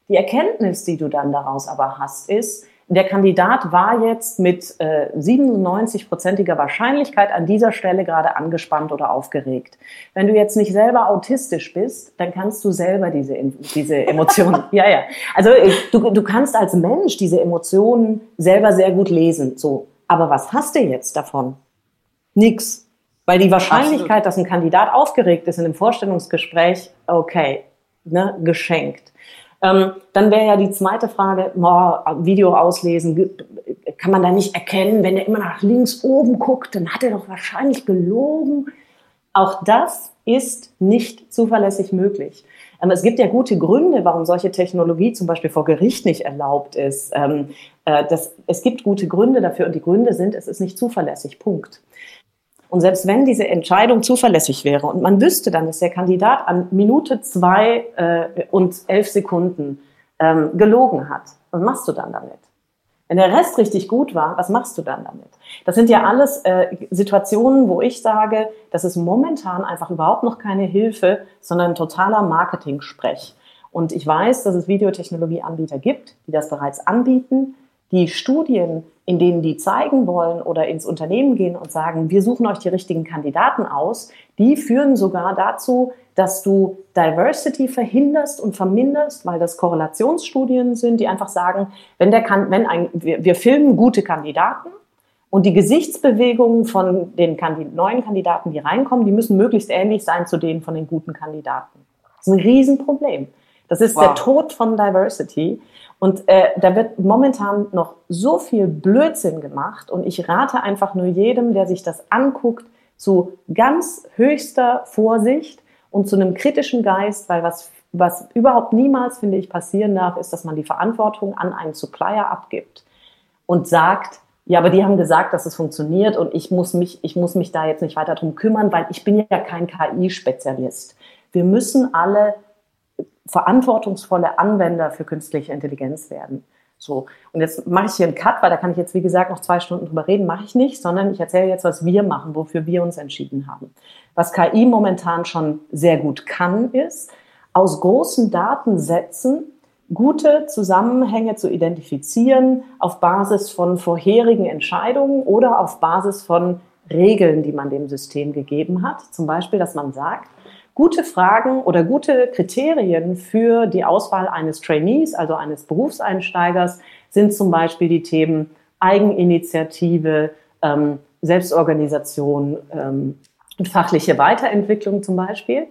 Die Erkenntnis, die du dann daraus aber hast, ist, der Kandidat war jetzt mit äh, 97-prozentiger Wahrscheinlichkeit an dieser Stelle gerade angespannt oder aufgeregt. Wenn du jetzt nicht selber autistisch bist, dann kannst du selber diese, diese Emotionen, *laughs* ja, ja. Also äh, du, du kannst als Mensch diese Emotionen selber sehr gut lesen, so. Aber was hast du jetzt davon? Nix. Weil die Wahrscheinlichkeit, dass ein Kandidat aufgeregt ist in einem Vorstellungsgespräch, okay, ne, geschenkt. Ähm, dann wäre ja die zweite Frage, boah, Video auslesen, kann man da nicht erkennen, wenn er immer nach links oben guckt, dann hat er doch wahrscheinlich gelogen. Auch das ist nicht zuverlässig möglich. Ähm, es gibt ja gute Gründe, warum solche Technologie zum Beispiel vor Gericht nicht erlaubt ist. Ähm, äh, das, es gibt gute Gründe dafür und die Gründe sind, es ist nicht zuverlässig. Punkt. Und selbst wenn diese Entscheidung zuverlässig wäre und man wüsste dann, dass der Kandidat an Minute zwei äh, und elf Sekunden ähm, gelogen hat, was machst du dann damit? Wenn der Rest richtig gut war, was machst du dann damit? Das sind ja alles äh, Situationen, wo ich sage, das ist momentan einfach überhaupt noch keine Hilfe, sondern totaler Marketing-Sprech. Und ich weiß, dass es Videotechnologieanbieter gibt, die das bereits anbieten. Die Studien, in denen die zeigen wollen oder ins Unternehmen gehen und sagen, wir suchen euch die richtigen Kandidaten aus, die führen sogar dazu, dass du Diversity verhinderst und verminderst, weil das Korrelationsstudien sind, die einfach sagen, wenn der kann, wenn ein, wir, wir filmen gute Kandidaten und die Gesichtsbewegungen von den Kandi neuen Kandidaten, die reinkommen, die müssen möglichst ähnlich sein zu denen von den guten Kandidaten. Das ist ein Riesenproblem. Das ist Wow. der Tod von Diversity. Und äh, da wird momentan noch so viel Blödsinn gemacht. Und ich rate einfach nur jedem, der sich das anguckt, zu ganz höchster Vorsicht und zu einem kritischen Geist, weil was, was überhaupt niemals, finde ich, passieren darf, ist, dass man die Verantwortung an einen Supplier abgibt und sagt, ja, aber die haben gesagt, dass es funktioniert und ich muss mich, ich muss mich da jetzt nicht weiter drum kümmern, weil ich bin ja kein KI-Spezialist. Wir müssen alle verantwortungsvolle Anwender für künstliche Intelligenz werden. So. Und jetzt mache ich hier einen Cut, weil da kann ich jetzt, wie gesagt, noch zwei Stunden drüber reden. Mache ich nicht, sondern ich erzähle jetzt, was wir machen, wofür wir uns entschieden haben. Was KI momentan schon sehr gut kann, ist, aus großen Datensätzen gute Zusammenhänge zu identifizieren auf Basis von vorherigen Entscheidungen oder auf Basis von Regeln, die man dem System gegeben hat. Zum Beispiel, dass man sagt, gute Fragen oder gute Kriterien für die Auswahl eines Trainees, also eines Berufseinsteigers, sind zum Beispiel die Themen Eigeninitiative, ähm, Selbstorganisation ähm, und fachliche Weiterentwicklung zum Beispiel.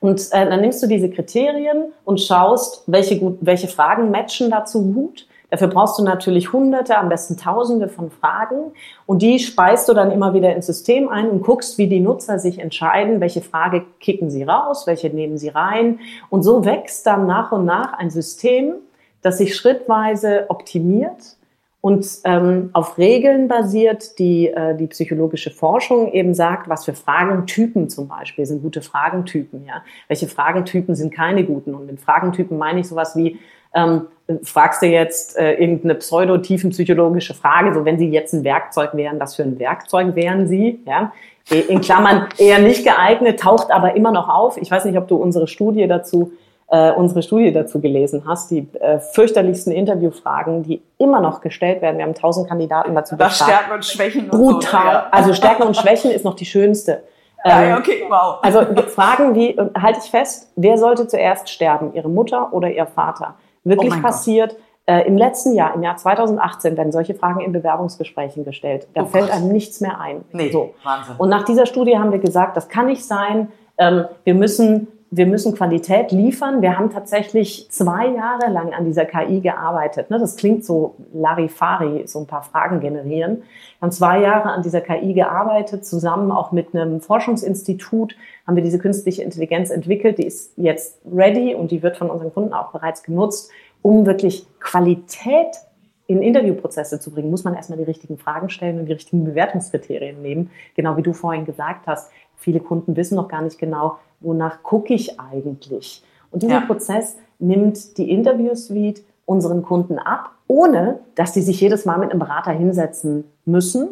Und äh, dann nimmst du diese Kriterien und schaust, welche, gut, welche Fragen matchen dazu gut. Dafür brauchst du natürlich hunderte, am besten tausende von Fragen. Und die speist du dann immer wieder ins System ein und guckst, wie die Nutzer sich entscheiden, welche Frage kicken sie raus, welche nehmen sie rein. Und so wächst dann nach und nach ein System, das sich schrittweise optimiert und ähm, auf Regeln basiert, die äh, die psychologische Forschung eben sagt, was für Fragentypen zum Beispiel sind gute Fragentypen, ja. Welche Fragentypen sind keine guten? Und mit Fragentypen meine ich sowas wie, ähm, fragst du jetzt äh, irgendeine pseudo-tiefenpsychologische Frage, so wenn Sie jetzt ein Werkzeug wären, was für ein Werkzeug wären Sie? Ja? In Klammern eher nicht geeignet, taucht aber immer noch auf. Ich weiß nicht, ob du unsere Studie dazu äh, unsere Studie dazu gelesen hast, die äh, fürchterlichsten Interviewfragen, die immer noch gestellt werden. Wir haben tausend Kandidaten dazu Das befragt. Stärken und Schwächen. Und Brutal. So, ja. Also Stärken und Schwächen ist noch die schönste. *laughs* Ähm, okay, wow. also Fragen wie, und halte ich fest, wer sollte zuerst sterben, ihre Mutter oder ihr Vater? Wirklich Oh passiert. Äh, Im letzten Jahr, im Jahr 2018, werden solche Fragen in Bewerbungsgesprächen gestellt. Da Oh fällt Gott. einem nichts mehr ein. nee, So. Wahnsinn. Und nach dieser Studie haben wir gesagt, das kann nicht sein. Ähm, wir müssen wir müssen Qualität liefern. Wir haben tatsächlich zwei Jahre lang an dieser KI gearbeitet. Ne? Das klingt so Larifari, so ein paar Fragen generieren. Wir haben zwei Jahre an dieser KI gearbeitet, zusammen auch mit einem Forschungsinstitut haben wir diese künstliche Intelligenz entwickelt. Die ist jetzt ready und die wird von unseren Kunden auch bereits genutzt, um wirklich Qualität in Interviewprozesse zu bringen, muss man erstmal die richtigen Fragen stellen und die richtigen Bewertungskriterien nehmen. Genau wie du vorhin gesagt hast, viele Kunden wissen noch gar nicht genau, wonach gucke ich eigentlich. Und dieser ja. Prozess nimmt die Interview-Suite unseren Kunden ab, ohne dass sie sich jedes Mal mit einem Berater hinsetzen müssen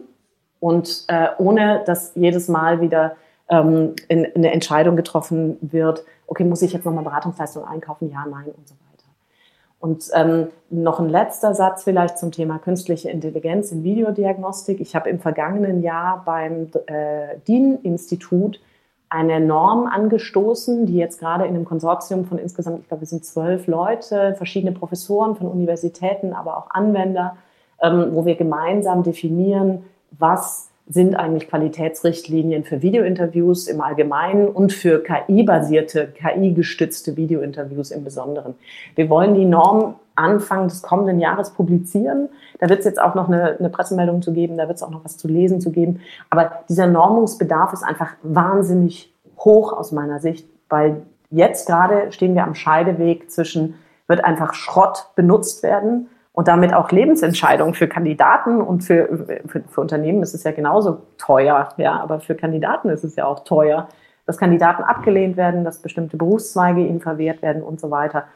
und äh, ohne dass jedes Mal wieder ähm, in, in eine Entscheidung getroffen wird, okay, muss ich jetzt nochmal Beratungsleistung einkaufen? Ja, nein und so weiter. Und ähm, noch ein letzter Satz vielleicht zum Thema künstliche Intelligenz in Videodiagnostik. Ich habe im vergangenen Jahr beim äh, DIN-Institut eine Norm angestoßen, die jetzt gerade in einem Konsortium von insgesamt, ich glaube, wir sind zwölf Leute, verschiedene Professoren von Universitäten, aber auch Anwender, ähm, wo wir gemeinsam definieren, was sind eigentlich Qualitätsrichtlinien für Videointerviews im Allgemeinen und für KI-basierte, KI-gestützte Videointerviews im Besonderen. Wir wollen die Norm Anfang des kommenden Jahres publizieren. Da wird es jetzt auch noch eine, eine Pressemeldung zu geben, da wird es auch noch was zu lesen zu geben. Aber dieser Normungsbedarf ist einfach wahnsinnig hoch aus meiner Sicht, weil jetzt gerade stehen wir am Scheideweg zwischen, wird einfach Schrott benutzt werden und damit auch Lebensentscheidungen für Kandidaten und für, für, für Unternehmen ist es ja genauso teuer, ja, aber für Kandidaten ist es ja auch teuer, dass Kandidaten abgelehnt werden, dass bestimmte Berufszweige ihnen verwehrt werden und so weiter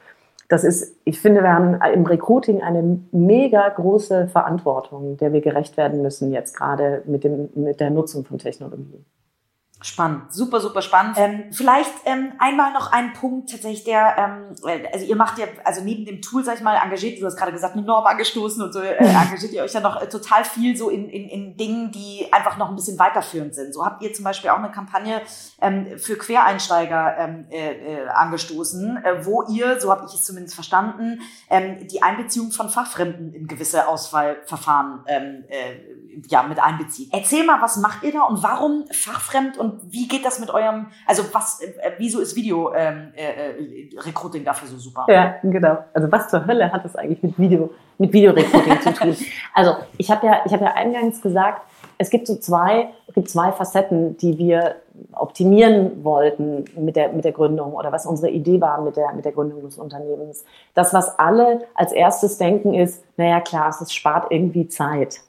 das ist, ich finde, wir haben im Recruiting eine mega große Verantwortung, der wir gerecht werden müssen jetzt gerade mit, dem, mit der Nutzung von Technologie. Spannend, super, super spannend. Ähm, vielleicht ähm, einmal noch ein Punkt tatsächlich, der, ähm, also ihr macht ja, also neben dem Tool, sag ich mal, engagiert, du hast gerade gesagt, eine Norm angestoßen und so, äh, *laughs* engagiert ihr euch ja noch äh, total viel so in, in, in Dingen, die einfach noch ein bisschen weiterführend sind. So habt ihr zum Beispiel auch eine Kampagne ähm, für Quereinsteiger ähm, äh, äh, angestoßen, äh, wo ihr, so habe ich es zumindest verstanden, ähm, die Einbeziehung von Fachfremden in gewisse Auswahlverfahren ähm, äh, ja, mit einbezieht. Erzähl mal, was macht ihr da und warum fachfremd und wie geht das mit eurem, also was, äh, wieso ist Video ähm, äh, äh, Recruiting dafür so super? Ja, genau. Also was zur Hölle hat das eigentlich mit Video, mit Videorecruiting zu tun? *laughs* Also ich habe ja, ich habe ja eingangs gesagt, es gibt so zwei, es gibt zwei Facetten, die wir optimieren wollten mit der, mit der Gründung oder was unsere Idee war mit der, mit der Gründung des Unternehmens. Das, was alle als erstes denken, ist, naja, klar, es spart irgendwie Zeit.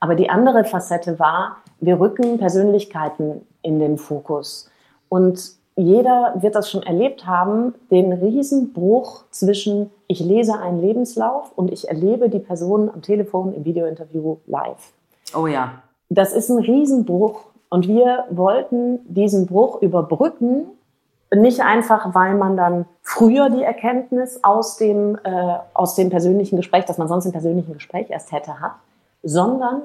Aber die andere Facette war, wir rücken Persönlichkeiten in den Fokus. Und jeder wird das schon erlebt haben, den Riesenbruch zwischen ich lese einen Lebenslauf und ich erlebe die Person am Telefon im Videointerview live. Oh ja. Das ist ein Riesenbruch und wir wollten diesen Bruch überbrücken, nicht einfach, weil man dann früher die Erkenntnis aus dem, äh, aus dem persönlichen Gespräch, das man sonst im persönlichen Gespräch erst hätte, hat, sondern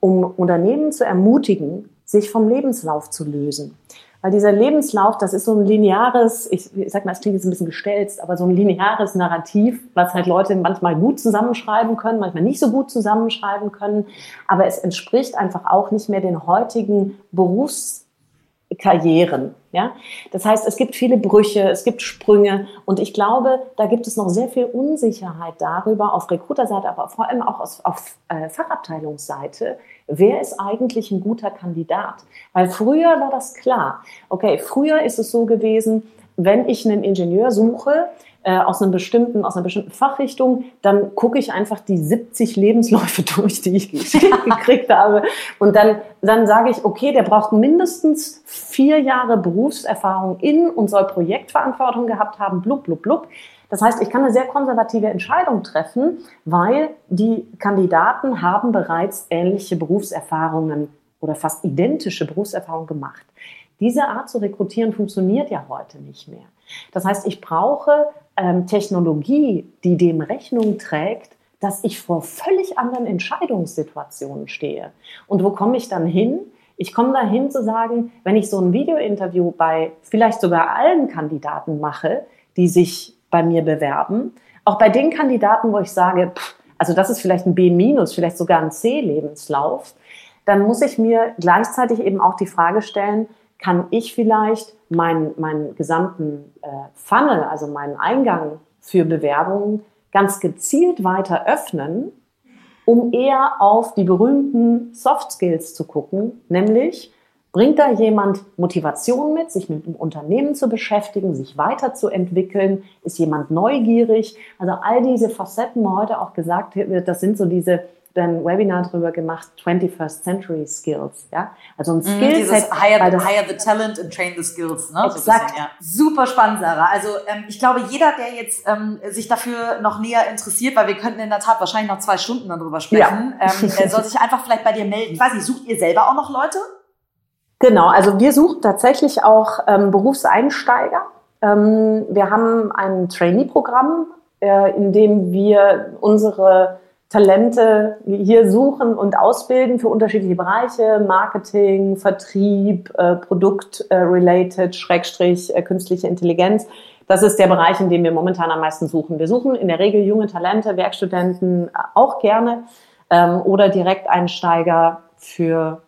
um Unternehmen zu ermutigen, sich vom Lebenslauf zu lösen. Weil dieser Lebenslauf, das ist so ein lineares, ich, ich sag mal, es klingt jetzt ein bisschen gestelzt, aber so ein lineares Narrativ, was halt Leute manchmal gut zusammenschreiben können, manchmal nicht so gut zusammenschreiben können. Aber es entspricht einfach auch nicht mehr den heutigen Berufs Karrieren. Ja? Das heißt, es gibt viele Brüche, es gibt Sprünge und ich glaube, da gibt es noch sehr viel Unsicherheit darüber auf Recruiterseite, aber vor allem auch auf, auf äh, Fachabteilungsseite. Wer ist eigentlich ein guter Kandidat? Weil früher war das klar. Okay, früher ist es so gewesen, wenn ich einen Ingenieur suche, äh, aus, einem bestimmten, aus einer bestimmten Fachrichtung, dann gucke ich einfach die 70 Lebensläufe *laughs* durch, die ich *laughs* gekriegt habe. Und dann, dann sage ich, okay, der braucht mindestens vier Jahre Berufserfahrung in und soll Projektverantwortung gehabt haben, blub, blub, blub. Das heißt, ich kann eine sehr konservative Entscheidung treffen, weil die Kandidaten haben bereits ähnliche Berufserfahrungen oder fast identische Berufserfahrungen gemacht. Diese Art zu rekrutieren funktioniert ja heute nicht mehr. Das heißt, ich brauche ähm, Technologie, die dem Rechnung trägt, dass ich vor völlig anderen Entscheidungssituationen stehe. Und wo komme ich dann hin? Ich komme dahin zu sagen, wenn ich so ein Videointerview bei vielleicht sogar allen Kandidaten mache, die sich bei mir bewerben, auch bei den Kandidaten, wo ich sage, pff, also das ist vielleicht ein B-, vielleicht sogar ein C-Lebenslauf, dann muss ich mir gleichzeitig eben auch die Frage stellen, kann ich vielleicht meinen, meinen gesamten äh, Funnel, also meinen Eingang für Bewerbungen ganz gezielt weiter öffnen, um eher auf die berühmten Soft Skills zu gucken, nämlich bringt da jemand Motivation mit, sich mit dem Unternehmen zu beschäftigen, sich weiterzuentwickeln, ist jemand neugierig, also all diese Facetten, wo heute auch gesagt wird, das sind so diese ein Webinar darüber gemacht, 21st Century Skills. Ja? Also ein mhm, Skillset. Mm, hire, the, hire the talent and train the skills. Ne? Exakt. So ja. Super spannend, Sarah. Also ähm, ich glaube, jeder, der jetzt ähm, sich dafür noch näher interessiert, weil wir könnten in der Tat wahrscheinlich noch zwei Stunden darüber sprechen, ja. ähm, *laughs* soll sich einfach vielleicht bei dir melden. Ich weiß nicht, sucht ihr selber auch noch Leute? Genau, also wir suchen tatsächlich auch ähm, Berufseinsteiger. Ähm, wir haben ein Trainee-Programm, äh, in dem wir unsere Talente hier suchen und ausbilden für unterschiedliche Bereiche, Marketing, Vertrieb, äh, Produkt-related, Schrägstrich, äh, künstliche Intelligenz. Das ist der Bereich, in dem wir momentan am meisten suchen. Wir suchen in der Regel junge Talente, Werkstudenten äh, auch gerne ähm, oder Direkteinsteiger für,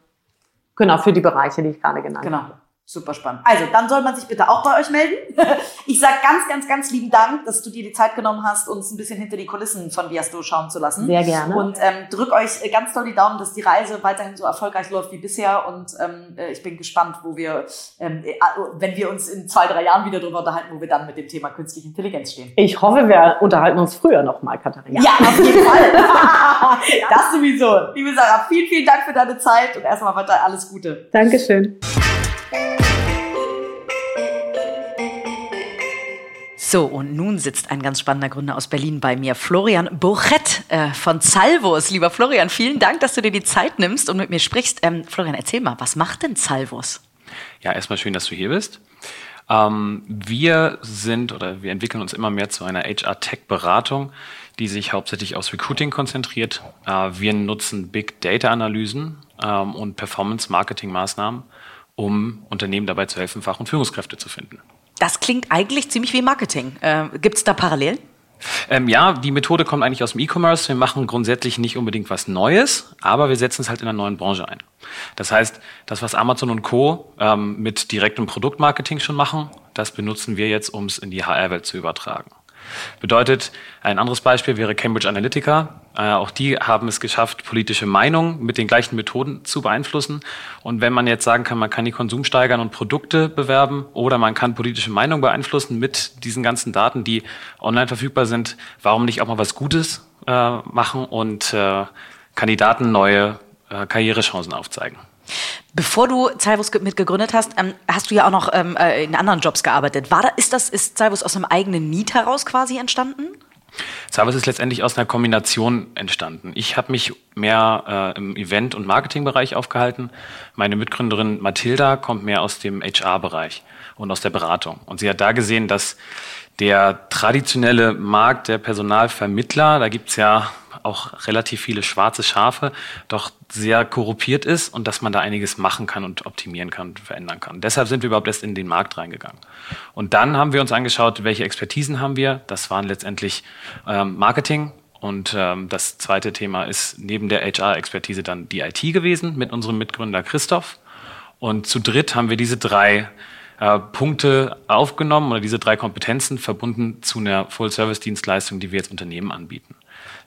genau, für die Bereiche, die ich gerade genannt genau. habe. Super spannend. Also, dann soll man sich bitte auch bei euch melden. *laughs* Ich sage ganz, ganz, ganz lieben Dank, dass du dir die Zeit genommen hast, uns ein bisschen hinter die Kulissen von Viasto schauen zu lassen. Sehr gerne. Und ähm, drück euch ganz doll die Daumen, dass die Reise weiterhin so erfolgreich läuft wie bisher. Und ähm, äh, ich bin gespannt, wo wir, ähm, äh, wenn wir uns in zwei, drei Jahren wieder darüber unterhalten, wo wir dann mit dem Thema künstliche Intelligenz stehen. Ich hoffe, wir unterhalten uns früher nochmal, Katharina. Ja, auf jeden *laughs* Fall. *laughs* das sowieso. Liebe Sarah, vielen, vielen Dank für deine Zeit und erstmal weiter alles Gute. Dankeschön. So, und nun sitzt ein ganz spannender Gründer aus Berlin bei mir, Florian Bochett äh, von Salvos. Lieber Florian, vielen Dank, dass du dir die Zeit nimmst und mit mir sprichst. Ähm, Florian, erzähl mal, was macht denn Salvos? Ja, erstmal schön, dass du hier bist. Ähm, wir sind oder wir entwickeln uns immer mehr zu einer HR-Tech-Beratung, die sich hauptsächlich aus Recruiting konzentriert. Äh, wir nutzen Big Data-Analysen ähm, und Performance-Marketing-Maßnahmen, um Unternehmen dabei zu helfen, Fach- und Führungskräfte zu finden. Das klingt eigentlich ziemlich wie Marketing. Äh, Gibt es da Parallelen? Ähm, ja, die Methode kommt eigentlich aus dem E-Commerce. Wir machen grundsätzlich nicht unbedingt was Neues, aber wir setzen es halt in einer neuen Branche ein. Das heißt, das, was Amazon und Co. Ähm, mit direktem Produktmarketing schon machen, das benutzen wir jetzt, um es in die HR-Welt zu übertragen. Bedeutet, ein anderes Beispiel wäre Cambridge Analytica. Äh, auch die haben es geschafft, politische Meinungen mit den gleichen Methoden zu beeinflussen. Und wenn man jetzt sagen kann, man kann die Konsum steigern und Produkte bewerben oder man kann politische Meinungen beeinflussen mit diesen ganzen Daten, die online verfügbar sind, warum nicht auch mal was Gutes äh, machen und äh, Kandidaten neue äh, Karrierechancen aufzeigen? Bevor du Salvus mitgegründet hast, ähm, hast du ja auch noch ähm, äh, in anderen Jobs gearbeitet. War da, ist das, ist Salvus aus einem eigenen Need heraus quasi entstanden? Salvus ist letztendlich aus einer Kombination entstanden. Ich habe mich mehr äh, im Event- und Marketingbereich aufgehalten. Meine Mitgründerin Mathilda kommt mehr aus dem HR-Bereich und aus der Beratung. Und sie hat da gesehen, dass der traditionelle Markt der Personalvermittler, da gibt's ja auch relativ viele schwarze Schafe, doch sehr korruptiert ist und dass man da einiges machen kann und optimieren kann und verändern kann. Deshalb sind wir überhaupt erst in den Markt reingegangen. Und dann haben wir uns angeschaut, welche Expertisen haben wir. Das waren letztendlich ähm, Marketing. Und ähm, das zweite Thema ist neben der HR-Expertise dann die IT gewesen mit unserem Mitgründer Christoph. Und zu dritt haben wir diese drei äh, Punkte aufgenommen oder diese drei Kompetenzen verbunden zu einer Full-Service-Dienstleistung, die wir jetzt Unternehmen anbieten.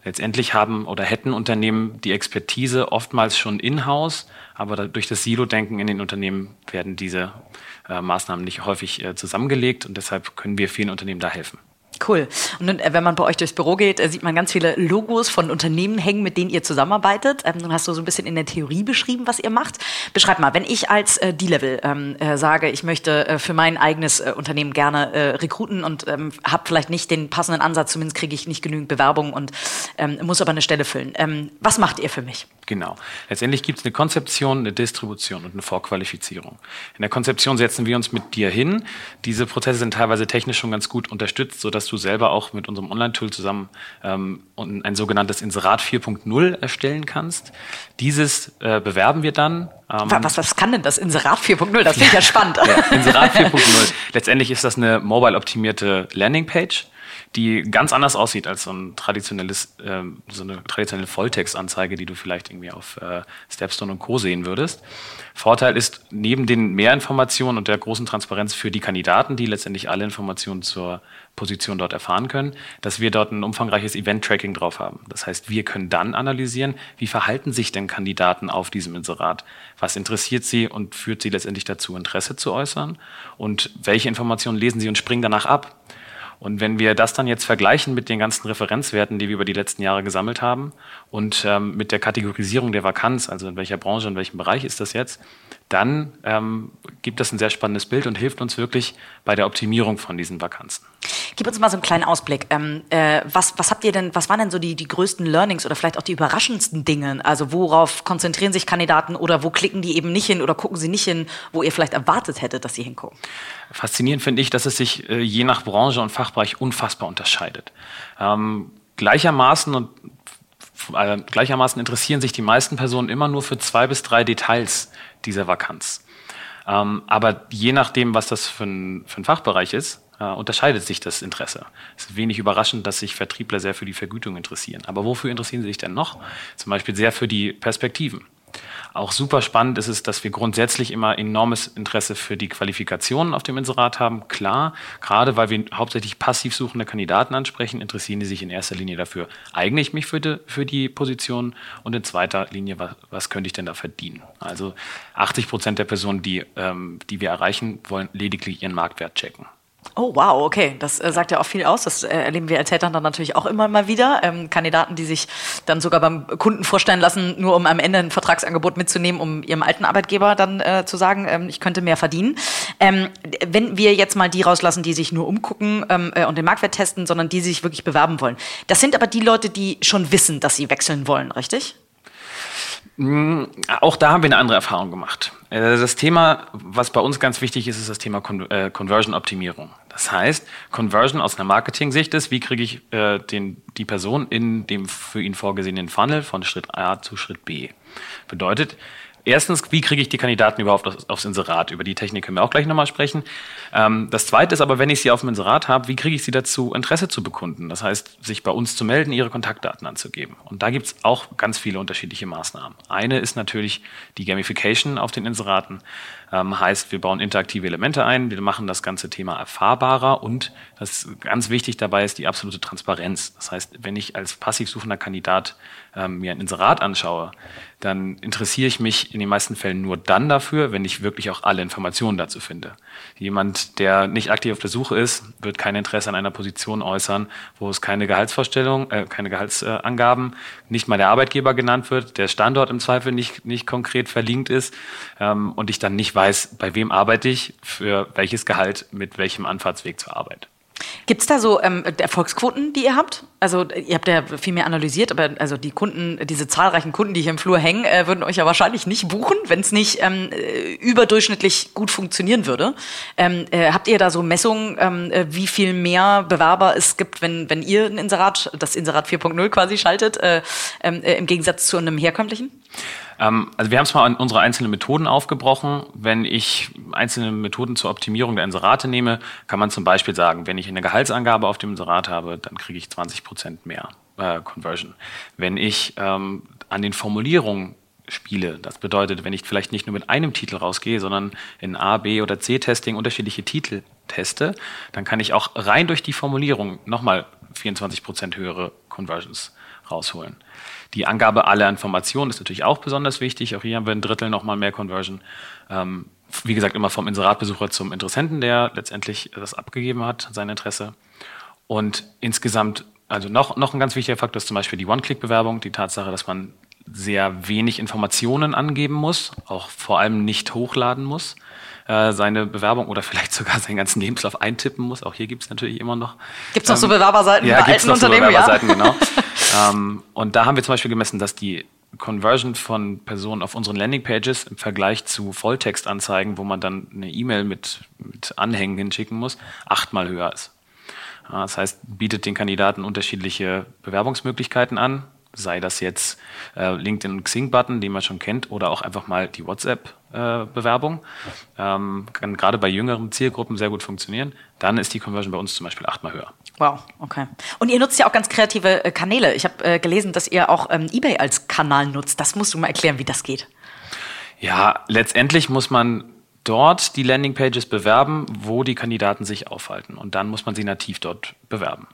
Letztendlich haben oder hätten Unternehmen die Expertise oftmals schon in-house, aber durch das Silo-Denken in den Unternehmen werden diese äh, Maßnahmen nicht häufig äh, zusammengelegt und deshalb können wir vielen Unternehmen da helfen. Cool. Und äh, wenn man bei euch durchs Büro geht, äh, sieht man ganz viele Logos von Unternehmen hängen, mit denen ihr zusammenarbeitet. Ähm, dann hast du so ein bisschen in der Theorie beschrieben, was ihr macht. Beschreib mal, wenn ich als äh, D-Level ähm, äh, sage, ich möchte für mein eigenes Unternehmen gerne äh, rekruten und ähm, habe vielleicht nicht den passenden Ansatz, zumindest kriege ich nicht genügend Bewerbung und ähm, muss aber eine Stelle füllen. Ähm, was macht ihr für mich? Genau. Letztendlich gibt es eine Konzeption, eine Distribution und eine Vorqualifizierung. In der Konzeption setzen wir uns mit dir hin. Diese Prozesse sind teilweise technisch schon ganz gut unterstützt, sodass du du selber auch mit unserem Online-Tool zusammen ähm, ein sogenanntes Inserat 4.0 erstellen kannst. Dieses äh, bewerben wir dann. Ähm, was, was kann denn das Inserat 4.0? Das finde ich ja *laughs* spannend. ja, Inserat 4.0. Letztendlich ist das eine mobile-optimierte Landingpage die ganz anders aussieht als so ein traditionelles, äh, so eine traditionelle Volltextanzeige, die du vielleicht irgendwie auf äh, Stepstone und Co. sehen würdest. Vorteil ist, neben den Mehrinformationen und der großen Transparenz für die Kandidaten, die letztendlich alle Informationen zur Position dort erfahren können, dass wir dort ein umfangreiches Event-Tracking drauf haben. Das heißt, wir können dann analysieren, wie verhalten sich denn Kandidaten auf diesem Inserat? Was interessiert sie und führt sie letztendlich dazu, Interesse zu äußern? Und welche Informationen lesen sie und springen danach ab? Und wenn wir das dann jetzt vergleichen mit den ganzen Referenzwerten, die wir über die letzten Jahre gesammelt haben und ähm, mit der Kategorisierung der Vakanz, also in welcher Branche, in welchem Bereich ist das jetzt, dann ähm, gibt das ein sehr spannendes Bild und hilft uns wirklich bei der Optimierung von diesen Vakanzen. Gib uns mal so einen kleinen Ausblick. Ähm, äh, was, was habt ihr denn, was waren denn so die, die größten Learnings oder vielleicht auch die überraschendsten Dinge? Also worauf konzentrieren sich Kandidaten oder wo klicken die eben nicht hin oder gucken sie nicht hin, wo ihr vielleicht erwartet hättet, dass sie hingucken? Faszinierend finde ich, dass es sich äh, je nach Branche und Fachbereich unfassbar unterscheidet. Ähm, gleichermaßen und äh, gleichermaßen interessieren sich die meisten Personen immer nur für zwei bis drei Details dieser Vakanz. Ähm, aber je nachdem, was das für ein, für ein Fachbereich ist, äh, unterscheidet sich das Interesse. Es ist wenig überraschend, dass sich Vertriebler sehr für die Vergütung interessieren. Aber wofür interessieren sie sich denn noch? Zum Beispiel sehr für die Perspektiven. Auch super spannend ist es, dass wir grundsätzlich immer enormes Interesse für die Qualifikationen auf dem Inserat haben. Klar, gerade weil wir hauptsächlich passiv suchende Kandidaten ansprechen, interessieren die sich in erster Linie dafür, eigne ich mich für die, für die Position und in zweiter Linie, was, was könnte ich denn da verdienen? Also 80 Prozent der Personen, die, ähm, die wir erreichen, wollen lediglich ihren Marktwert checken. Oh, wow, okay. Das äh, sagt ja auch viel aus. Das äh, erleben wir als Eltern dann natürlich auch immer mal wieder. Ähm, Kandidaten, die sich dann sogar beim Kunden vorstellen lassen, nur um am Ende ein Vertragsangebot mitzunehmen, um ihrem alten Arbeitgeber dann äh, zu sagen, ähm, ich könnte mehr verdienen. Ähm, wenn wir jetzt mal die rauslassen, die sich nur umgucken ähm, äh, und den Marktwert testen, sondern die sich wirklich bewerben wollen. Das sind aber die Leute, die schon wissen, dass sie wechseln wollen, richtig? Auch da haben wir eine andere Erfahrung gemacht. Äh, das Thema, was bei uns ganz wichtig ist, ist das Thema äh, Conversion-Optimierung. Das heißt, Conversion aus einer Marketing-Sicht ist, wie kriege ich äh, den, die Person in dem für ihn vorgesehenen Funnel von Schritt A zu Schritt B. Bedeutet, Erstens, wie kriege ich die Kandidaten überhaupt aufs Inserat? Über die Technik können wir auch gleich nochmal sprechen. Ähm, das Zweite ist aber, wenn ich sie auf dem Inserat habe, wie kriege ich sie dazu, Interesse zu bekunden? Das heißt, sich bei uns zu melden, ihre Kontaktdaten anzugeben. Und da gibt es auch ganz viele unterschiedliche Maßnahmen. Eine ist natürlich die Gamification auf den Inseraten. Ähm, heißt, wir bauen interaktive Elemente ein, wir machen das ganze Thema erfahrbarer und das ganz wichtig dabei ist die absolute Transparenz. Das heißt, wenn ich als passiv suchender Kandidat ähm, mir ein Inserat anschaue, dann interessiere ich mich in den meisten Fällen nur dann dafür, wenn ich wirklich auch alle Informationen dazu finde. Jemand, der nicht aktiv auf der Suche ist, wird kein Interesse an einer Position äußern, wo es keine Gehaltsvorstellung, äh, keine Gehaltsangaben, nicht mal der Arbeitgeber genannt wird, der Standort im Zweifel nicht, nicht konkret verlinkt ist ähm, und ich dann nicht weiß, bei wem arbeite ich, für welches Gehalt, mit welchem Anfahrtsweg zur Arbeit. Gibt es da so ähm, Erfolgsquoten, die ihr habt? Also ihr habt ja viel mehr analysiert, aber also die Kunden, diese zahlreichen Kunden, die hier im Flur hängen, äh, würden euch ja wahrscheinlich nicht buchen, wenn es nicht ähm, äh, überdurchschnittlich gut funktionieren würde. Ähm, äh, habt ihr da so Messungen, ähm, äh, wie viel mehr Bewerber es gibt, wenn, wenn ihr ein Inserat, das Inserat 4.0 quasi schaltet, äh, ähm, äh, im Gegensatz zu einem herkömmlichen? Ähm, also wir haben es mal an unsere einzelnen Methoden aufgebrochen. Wenn ich einzelne Methoden zur Optimierung der Inserate nehme, kann man zum Beispiel sagen, wenn ich eine Gehaltsangabe auf dem Inserat habe, dann kriege ich 20 Prozent mehr äh, Conversion. Wenn ich ähm, an den Formulierungen spiele. Das bedeutet, wenn ich vielleicht nicht nur mit einem Titel rausgehe, sondern in A, B oder C-Testing unterschiedliche Titel teste, dann kann ich auch rein durch die Formulierung nochmal 24 Prozent höhere Conversions rausholen. Die Angabe aller Informationen ist natürlich auch besonders wichtig. Auch hier haben wir ein Drittel nochmal mehr Conversion. Ähm, wie gesagt, immer vom Inseratbesucher zum Interessenten, der letztendlich das abgegeben hat, sein Interesse. Und insgesamt, also noch, noch ein ganz wichtiger Faktor ist zum Beispiel die One-Click-Bewerbung, die Tatsache, dass man sehr wenig Informationen angeben muss, auch vor allem nicht hochladen muss, äh, seine Bewerbung oder vielleicht sogar seinen ganzen Lebenslauf eintippen muss. Auch hier gibt es natürlich immer noch. Gibt es noch ähm, so Bewerberseiten ja, bei alten noch Unternehmen? So Bewerberseiten, ja, genau. *laughs* ähm, und da haben wir zum Beispiel gemessen, dass die Conversion von Personen auf unseren Landingpages im Vergleich zu Volltextanzeigen, wo man dann eine E-Mail mit, mit Anhängen hinschicken muss, achtmal höher ist. Das heißt, bietet den Kandidaten unterschiedliche Bewerbungsmöglichkeiten an, sei das jetzt äh, LinkedIn und Xing-Button, den man schon kennt, oder auch einfach mal die WhatsApp Bewerbung. Ähm, kann gerade bei jüngeren Zielgruppen sehr gut funktionieren. Dann ist die Conversion bei uns zum Beispiel achtmal höher. Wow, okay. Und ihr nutzt ja auch ganz kreative äh, Kanäle. Ich habe äh, gelesen, dass ihr auch ähm, eBay als Kanal nutzt. Das musst du mal erklären, wie das geht. Ja, letztendlich muss man dort die Landingpages bewerben, wo die Kandidaten sich aufhalten. Und dann muss man sie nativ dort bewerben.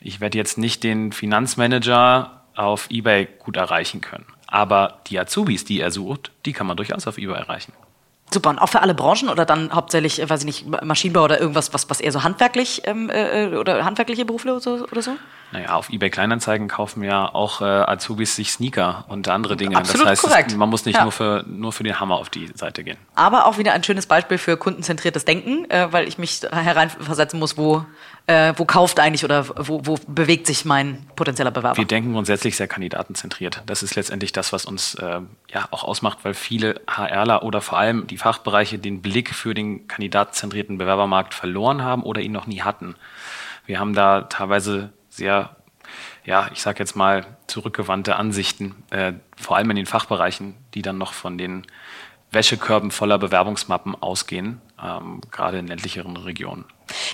Ich werde jetzt nicht den Finanzmanager auf eBay gut erreichen können. Aber die Azubis, die er sucht, die kann man durchaus auf eBay erreichen. Super, und auch für alle Branchen oder dann hauptsächlich, äh, weiß ich nicht, Maschinenbau oder irgendwas, was, was eher so handwerklich ähm, äh, oder handwerkliche Berufe oder so? Oder so? Naja, auf eBay Kleinanzeigen kaufen ja auch äh, Azubis sich Sneaker und andere Dinge. Absolut das heißt, korrekt. Es, man muss nicht Ja. nur, für, nur für den Hammer auf die Seite gehen. Aber auch wieder ein schönes Beispiel für kundenzentriertes Denken, äh, weil ich mich hereinversetzen muss, wo, äh, wo kauft eigentlich oder wo, wo bewegt sich mein potenzieller Bewerber. Wir denken grundsätzlich sehr kandidatenzentriert. Das ist letztendlich das, was uns äh, ja auch ausmacht, weil viele HRler oder vor allem die Fachbereiche den Blick für den kandidatenzentrierten Bewerbermarkt verloren haben oder ihn noch nie hatten. Wir haben da teilweise sehr, ja, ich sage jetzt mal, zurückgewandte Ansichten, äh, vor allem in den Fachbereichen, die dann noch von den Wäschekörben voller Bewerbungsmappen ausgehen, ähm, gerade in ländlicheren Regionen.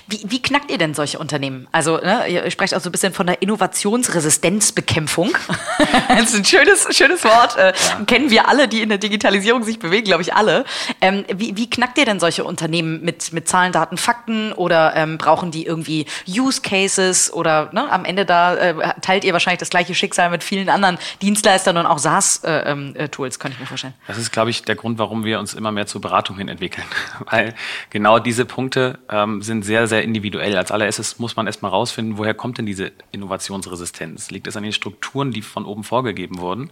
Wie, wie knackt ihr denn solche Unternehmen? Also, ne, ihr sprecht auch so ein bisschen von der Innovationsresistenzbekämpfung. *laughs* das ist ein schönes, schönes Wort. Äh, Kennen wir alle, die in der Digitalisierung sich bewegen, glaube ich, alle. Ähm, wie, wie knackt ihr denn solche Unternehmen mit, mit Zahlen, Daten, Fakten oder ähm, brauchen die irgendwie Use Cases oder ne, am Ende da äh, teilt ihr wahrscheinlich das gleiche Schicksal mit vielen anderen Dienstleistern und auch SaaS-Tools, äh, ähm, äh, Tools, könnte ich mir vorstellen. Das ist, glaube ich, der Grund, warum wir uns immer mehr zur Beratung hin entwickeln. *laughs* Weil genau diese Punkte ähm, sind sehr, sehr individuell. Als allererstes muss man erstmal rausfinden, woher kommt denn diese Innovationsresistenz? Liegt es an den Strukturen, die von oben vorgegeben wurden?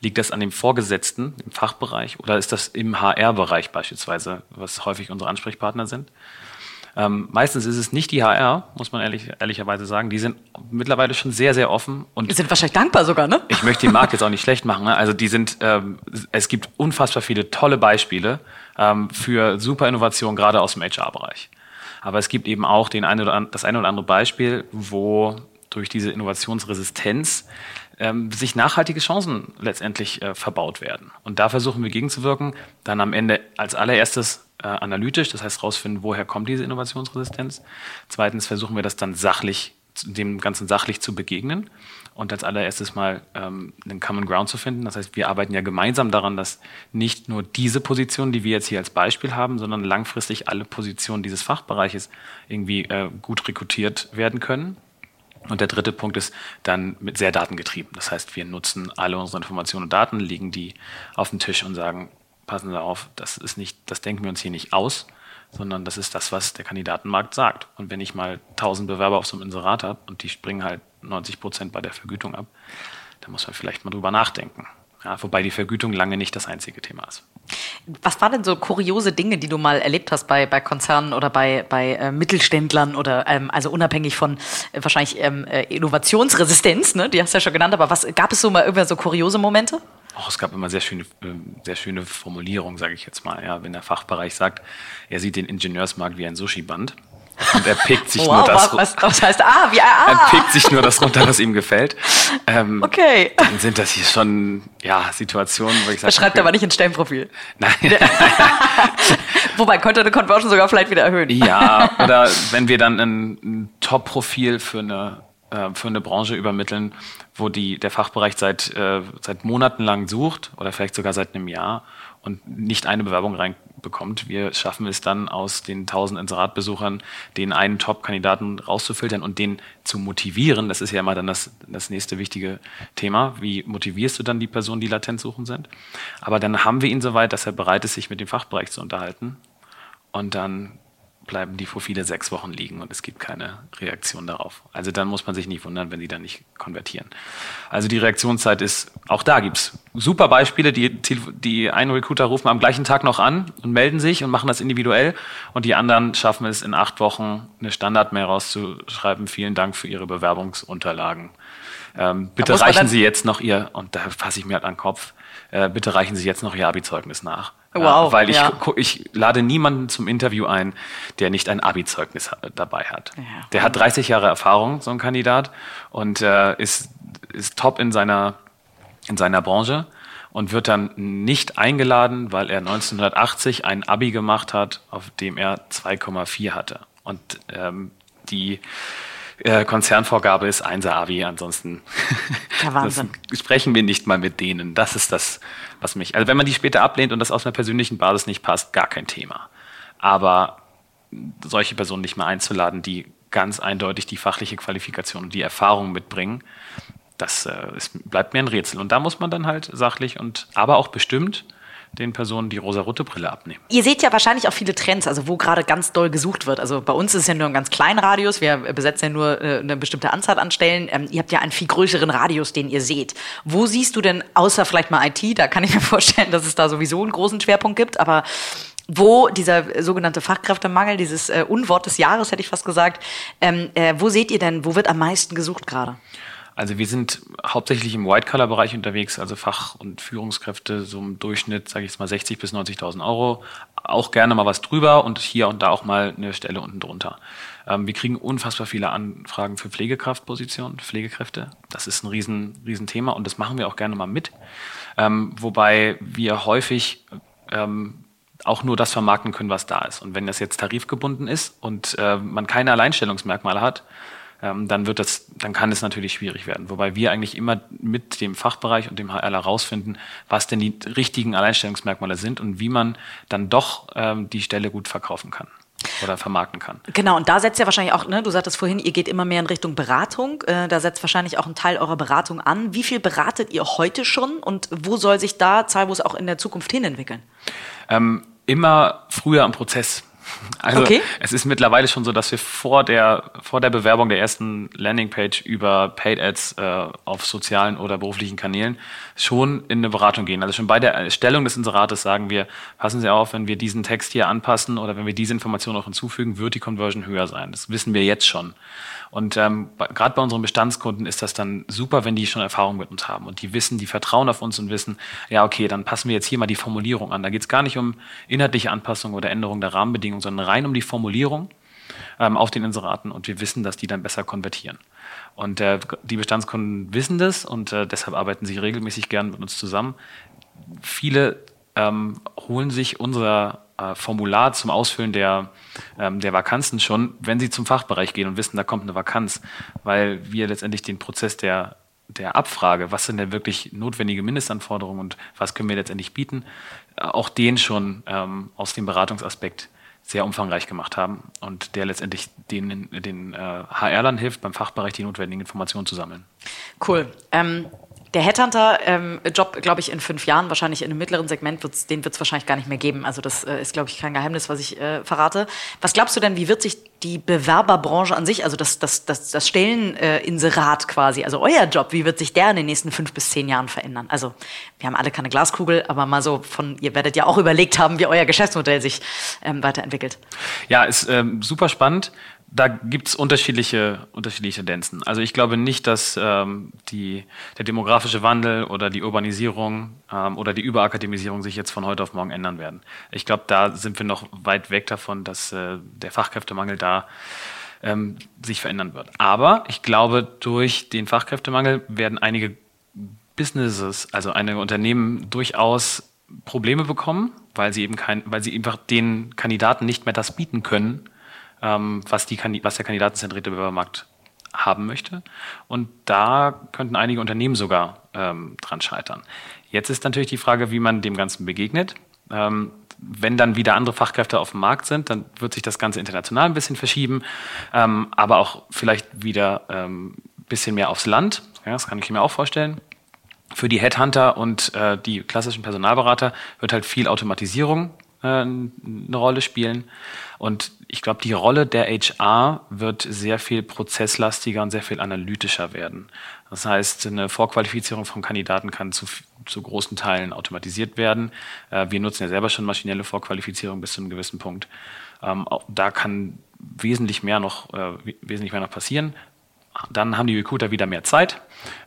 Liegt das an dem Vorgesetzten im Fachbereich oder ist das im HR-Bereich beispielsweise, was häufig unsere Ansprechpartner sind? Ähm, meistens ist es nicht die HR, muss man ehrlich, ehrlicherweise sagen. Die sind mittlerweile schon sehr, sehr offen und Wir sind wahrscheinlich dankbar sogar, ne? ich möchte den Markt jetzt auch nicht schlecht machen. Ne? Also die sind, ähm, es gibt unfassbar viele tolle Beispiele ähm, für super Innovation, gerade aus dem HR-Bereich. Aber es gibt eben auch den eine oder das eine oder andere Beispiel, wo durch diese Innovationsresistenz ähm, sich nachhaltige Chancen letztendlich äh, verbaut werden. Und da versuchen wir gegenzuwirken, dann am Ende als allererstes äh, analytisch, das heißt rausfinden, woher kommt diese Innovationsresistenz. Zweitens versuchen wir das dann sachlich, dem Ganzen sachlich zu begegnen und als allererstes mal ähm, einen Common Ground zu finden. Das heißt, wir arbeiten ja gemeinsam daran, dass nicht nur diese Position, die wir jetzt hier als Beispiel haben, sondern langfristig alle Positionen dieses Fachbereiches irgendwie äh, gut rekrutiert werden können. Und der dritte Punkt ist dann mit sehr datengetrieben. Das heißt, wir nutzen alle unsere Informationen und Daten, legen die auf den Tisch und sagen, passen Sie auf, das ist nicht, das denken wir uns hier nicht aus, sondern das ist das, was der Kandidatenmarkt sagt. Und wenn ich mal 1000 Bewerber auf so einem Inserat habe und die springen halt 90 Prozent bei der Vergütung ab, dann muss man vielleicht mal drüber nachdenken. Ja, wobei die Vergütung lange nicht das einzige Thema ist. Was waren denn so kuriose Dinge, die du mal erlebt hast bei, bei Konzernen oder bei, bei äh, Mittelständlern oder ähm, also unabhängig von äh, wahrscheinlich ähm, äh, Innovationsresistenz, ne? Die hast du ja schon genannt, aber was gab es so mal irgendwann so kuriose Momente? Auch es gab immer sehr schöne, äh, sehr schöne Formulierungen, sage ich jetzt mal. Ja, wenn der Fachbereich sagt, er sieht den Ingenieursmarkt wie ein Sushi-Band und er pickt sich *laughs* nur das, was, was heißt ah, wie er ah, pickt sich nur das runter, was ihm gefällt. Ähm, okay. Dann sind das hier schon ja Situationen, wo ich sage, Das schreibt okay, aber nicht ins Stellenprofil. Nein. *laughs* Wobei könnte eine Conversion sogar vielleicht wieder erhöhen. Ja, *laughs* oder wenn wir dann ein, ein Top-Profil für eine, äh, für eine Branche übermitteln, wo die, der Fachbereich seit, äh, seit Monaten lang sucht oder vielleicht sogar seit einem Jahr und nicht eine Bewerbung reinbekommt. Wir schaffen es dann aus den 1000 Inseratbesuchern, den einen Top-Kandidaten rauszufiltern und den zu motivieren. Das ist ja immer dann das, das nächste wichtige Thema. Wie motivierst du dann die Personen, die latent suchen sind? Aber dann haben wir ihn so weit, dass er bereit ist, sich mit dem Fachbereich zu unterhalten. Und dann bleiben die Profile sechs Wochen liegen und es gibt keine Reaktion darauf. Also dann muss man sich nicht wundern, wenn die dann nicht konvertieren. Also die Reaktionszeit ist, auch da gibt's super Beispiele, die, die einen Recruiter rufen am gleichen Tag noch an und melden sich und machen das individuell und die anderen schaffen es in acht Wochen eine Standardmail rauszuschreiben, vielen Dank für Ihre Bewerbungsunterlagen. Ähm, bitte reichen Sie jetzt noch Ihr, und da fasse ich mir halt an den Kopf, äh, bitte reichen Sie jetzt noch Ihr Abi-Zeugnis nach. Wow, Ja, weil ich, ja. ich lade niemanden zum Interview ein, der nicht ein Abi-Zeugnis dabei hat. Ja. Der hat 30 Jahre Erfahrung, so ein Kandidat, und äh, ist, ist top in seiner, in seiner Branche. und wird dann nicht eingeladen, weil er 1980 ein Abi gemacht hat, auf dem er 2,4 hatte. Und ähm, die äh, Konzernvorgabe ist 1 Abi, ansonsten Ja, *laughs* das sprechen wir nicht mal mit denen. Das ist das, was mich. Also wenn man die später ablehnt und das aus einer persönlichen Basis nicht passt, gar kein Thema. Aber solche Personen nicht mehr einzuladen, die ganz eindeutig die fachliche Qualifikation und die Erfahrung mitbringen, das äh, ist, bleibt mir ein Rätsel. Und da muss man dann halt sachlich und aber auch bestimmt den Personen die rosarote Brille abnehmen. Ihr seht ja wahrscheinlich auch viele Trends, also wo gerade ganz doll gesucht wird. Also bei uns ist es ja nur ein ganz kleiner Radius. Wir besetzen ja nur äh, eine bestimmte Anzahl an Stellen. Ähm, ihr habt ja einen viel größeren Radius, den ihr seht. Wo siehst du denn, außer vielleicht mal IT, da kann ich mir *laughs* vorstellen, dass es da sowieso einen großen Schwerpunkt gibt, aber wo dieser sogenannte Fachkräftemangel, dieses äh, Unwort des Jahres, hätte ich fast gesagt, ähm, äh, wo seht ihr denn, wo wird am meisten gesucht gerade? Also wir sind hauptsächlich im White-Color-Bereich unterwegs, also Fach- und Führungskräfte so im Durchschnitt, sage ich jetzt mal 60 bis 90.000 Euro. Auch gerne mal was drüber und hier und da auch mal eine Stelle unten drunter. Ähm, wir kriegen unfassbar viele Anfragen für Pflegekraftpositionen, Pflegekräfte. Das ist ein riesen, riesen und das machen wir auch gerne mal mit. Ähm, wobei wir häufig ähm, auch nur das vermarkten können, was da ist. Und wenn das jetzt tarifgebunden ist und äh, man keine Alleinstellungsmerkmale hat, ähm, dann wird das, dann kann es natürlich schwierig werden. Wobei wir eigentlich immer mit dem Fachbereich und dem HR herausfinden, was denn die richtigen Alleinstellungsmerkmale sind und wie man dann doch ähm, die Stelle gut verkaufen kann oder vermarkten kann. Genau, und da setzt ja wahrscheinlich auch, ne, du sagtest vorhin, ihr geht immer mehr in Richtung Beratung. Äh, da setzt wahrscheinlich auch ein Teil eurer Beratung an. Wie viel beratet ihr heute schon und wo soll sich da Zahlbus auch in der Zukunft hin entwickeln? Ähm, immer früher im Prozess. Also Okay. es ist mittlerweile schon so, dass wir vor der, vor der Bewerbung der ersten Landingpage über Paid Ads äh, auf sozialen oder beruflichen Kanälen schon in eine Beratung gehen. Also schon bei der Erstellung des Inserates sagen wir, passen Sie auf, wenn wir diesen Text hier anpassen oder wenn wir diese Information noch hinzufügen, wird die Conversion höher sein. Das wissen wir jetzt schon. Und ähm, gerade bei unseren Bestandskunden ist das dann super, wenn die schon Erfahrung mit uns haben und die wissen, die vertrauen auf uns und wissen, ja, okay, dann passen wir jetzt hier mal die Formulierung an. Da geht es gar nicht um inhaltliche Anpassung oder Änderung der Rahmenbedingungen, sondern rein um die Formulierung ähm, auf den Inseraten und wir wissen, dass die dann besser konvertieren. Und äh, die Bestandskunden wissen das und äh, deshalb arbeiten sie regelmäßig gern mit uns zusammen. Viele ähm, holen sich unser äh, Formular zum Ausfüllen der, ähm, der Vakanzen schon, wenn sie zum Fachbereich gehen und wissen, da kommt eine Vakanz, weil wir letztendlich den Prozess der, der Abfrage, was sind denn wirklich notwendige Mindestanforderungen und was können wir letztendlich bieten, äh, auch den schon ähm, aus dem Beratungsaspekt sehr umfangreich gemacht haben und der letztendlich den, den äh, HR-Lern hilft, beim Fachbereich die notwendigen Informationen zu sammeln. Cool. Ähm, der Headhunter-Job, glaube ich, in fünf Jahren, wahrscheinlich in einem mittleren Segment, wird's, den wird es wahrscheinlich gar nicht mehr geben. Also das äh, ist, glaube ich, kein Geheimnis, was ich äh, verrate. Was glaubst du denn, wie wird sich die Bewerberbranche an sich, also das, das, das, das Stelleninserat quasi, also euer Job, wie wird sich der in den nächsten fünf bis zehn Jahren verändern? Also wir haben alle keine Glaskugel, aber mal so von, ihr werdet ja auch überlegt haben, wie euer Geschäftsmodell sich ähm, weiterentwickelt. Ja, ist ähm, super spannend. Da gibt's unterschiedliche, unterschiedliche Tendenzen. Also ich glaube nicht, dass ähm, die, der demografische Wandel oder die Urbanisierung ähm, oder die Überakademisierung sich jetzt von heute auf morgen ändern werden. Ich glaube, da sind wir noch weit weg davon, dass äh, der Fachkräftemangel da ähm, sich verändern wird. Aber ich glaube, durch den Fachkräftemangel werden einige Businesses, also einige Unternehmen durchaus Probleme bekommen, weil sie eben kein, weil sie einfach den Kandidaten nicht mehr das bieten können, was, die, was der kandidatenzentrierte Bewerbermarkt haben möchte. Und da könnten einige Unternehmen sogar ähm, dran scheitern. Jetzt ist natürlich die Frage, wie man dem Ganzen begegnet. Ähm, wenn dann wieder andere Fachkräfte auf dem Markt sind, dann wird sich das Ganze international ein bisschen verschieben, ähm, aber auch vielleicht wieder ein ähm, bisschen mehr aufs Land. Ja, das kann ich mir auch vorstellen. Für die Headhunter und äh, die klassischen Personalberater wird halt viel Automatisierung eine Rolle spielen. Und ich glaube, die Rolle der HR wird sehr viel prozesslastiger und sehr viel analytischer werden. Das heißt, eine Vorqualifizierung von Kandidaten kann zu, zu großen Teilen automatisiert werden. Äh, wir nutzen ja selber schon maschinelle Vorqualifizierung bis zu einem gewissen Punkt. Ähm, da kann wesentlich mehr noch, äh, wesentlich mehr noch passieren. Dann haben die Recruiter wieder mehr Zeit,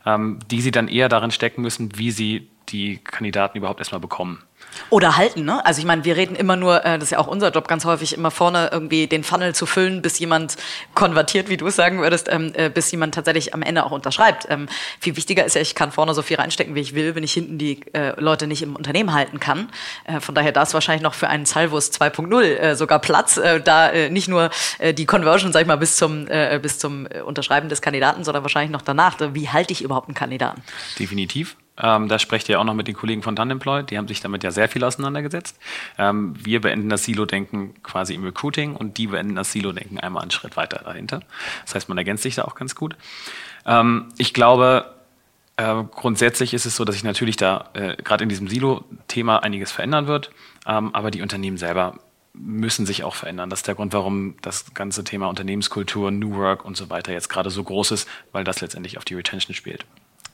ähm, die sie dann eher darin stecken müssen, wie sie die Kandidaten überhaupt erstmal bekommen. Oder halten, ne? Also ich meine, wir reden immer nur, äh, das ist ja auch unser Job ganz häufig, immer vorne irgendwie den Funnel zu füllen, bis jemand konvertiert, wie du es sagen würdest, ähm, äh, bis jemand tatsächlich am Ende auch unterschreibt. Ähm, viel wichtiger ist ja, ich kann vorne so viel reinstecken, wie ich will, wenn ich hinten die äh, Leute nicht im Unternehmen halten kann. Äh, von daher da ist wahrscheinlich noch für einen Salvus 2.0 äh, sogar Platz, äh, da äh, nicht nur äh, die Conversion, sag ich mal, bis zum, äh, bis zum äh, Unterschreiben des Kandidaten, sondern wahrscheinlich noch danach. Wie halte ich überhaupt einen Kandidaten? Definitiv. Ähm, da sprecht ihr auch noch mit den Kollegen von Tandemploy, die haben sich damit ja sehr viel auseinandergesetzt. Ähm, wir beenden das Silo-Denken quasi im Recruiting und die beenden das Silo-Denken einmal einen Schritt weiter dahinter. Das heißt, man ergänzt sich da auch ganz gut. Ähm, ich glaube, äh, grundsätzlich ist es so, dass sich natürlich da äh, gerade in diesem Silo-Thema einiges verändern wird, ähm, aber die Unternehmen selber müssen sich auch verändern. Das ist der Grund, warum das ganze Thema Unternehmenskultur, New Work und so weiter jetzt gerade so groß ist, weil das letztendlich auf die Retention spielt.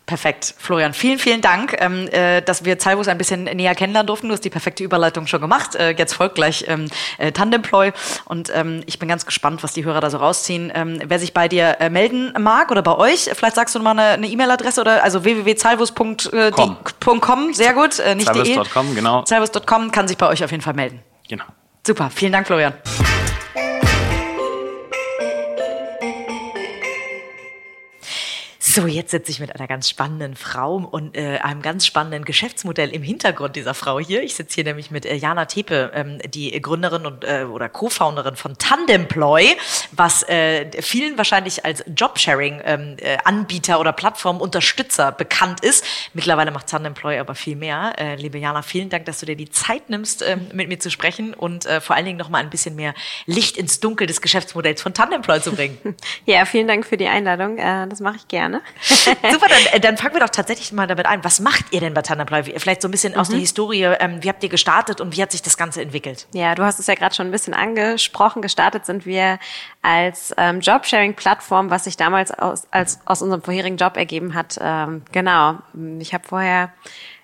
Perfekt. Florian, vielen, vielen Dank, ähm, äh, dass wir Zalbus ein bisschen näher kennenlernen durften. Du hast die perfekte Überleitung schon gemacht. Äh, jetzt folgt gleich ähm, äh, Tandemploy und ähm, ich bin ganz gespannt, was die Hörer da so rausziehen. Ähm, wer sich bei dir äh, melden mag oder bei euch, vielleicht sagst du mal eine E-Mail-Adresse oder also www.zalvus.com. Sehr gut, äh, nicht Zalvus.com, genau. Zalvus.com kann sich bei euch auf jeden Fall melden. Genau. Super, vielen Dank, Florian. So, jetzt sitze ich mit einer ganz spannenden Frau und äh, einem ganz spannenden Geschäftsmodell im Hintergrund dieser Frau hier. Ich sitze hier nämlich mit äh, Jana Tepe, ähm, die Gründerin und äh, oder Co-Founderin von Tandemploy, was äh, vielen wahrscheinlich als Jobsharing-Anbieter ähm, äh, oder Plattformunterstützer bekannt ist. Mittlerweile macht Tandemploy aber viel mehr. Äh, liebe Jana, vielen Dank, dass du dir die Zeit nimmst, äh, mit mir zu sprechen und äh, vor allen Dingen noch mal ein bisschen mehr Licht ins Dunkel des Geschäftsmodells von Tandemploy zu bringen. *laughs* Ja, vielen Dank für die Einladung. Äh, das mache ich gerne. *laughs* Super, dann, äh, dann fangen wir doch tatsächlich mal damit ein. Was macht ihr denn bei Tandemploy? Vielleicht so ein bisschen mhm. aus der. Historie. Ähm, wie habt ihr gestartet und wie hat sich das Ganze entwickelt? Ja, du hast es ja gerade schon ein bisschen angesprochen. Gestartet sind wir als ähm, Jobsharing-Plattform, was sich damals aus, als, aus unserem vorherigen Job ergeben hat. Ähm, genau. Ich habe vorher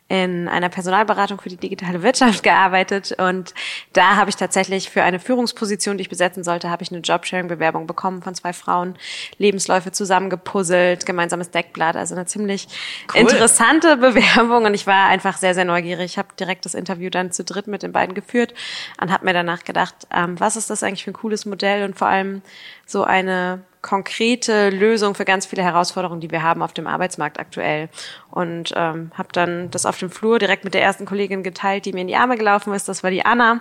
in einer Personalberatung für die digitale Wirtschaft gearbeitet und da habe ich tatsächlich für eine Führungsposition, die ich besetzen sollte, habe ich eine Jobsharing-Bewerbung bekommen von zwei Frauen, Lebensläufe zusammengepuzzelt, gemeinsames Deckblatt, also eine ziemlich cool. interessante *laughs* Bewerbung und ich war einfach sehr, sehr neugierig. Ich habe direkt das Interview dann zu dritt mit den beiden geführt und habe mir danach gedacht, ähm, was ist das eigentlich für ein cooles Modell und vor allem so eine konkrete Lösung für ganz viele Herausforderungen, die wir haben auf dem Arbeitsmarkt aktuell. Und ähm, habe dann das auf dem Flur direkt mit der ersten Kollegin geteilt, die mir in die Arme gelaufen ist. Das war die Anna.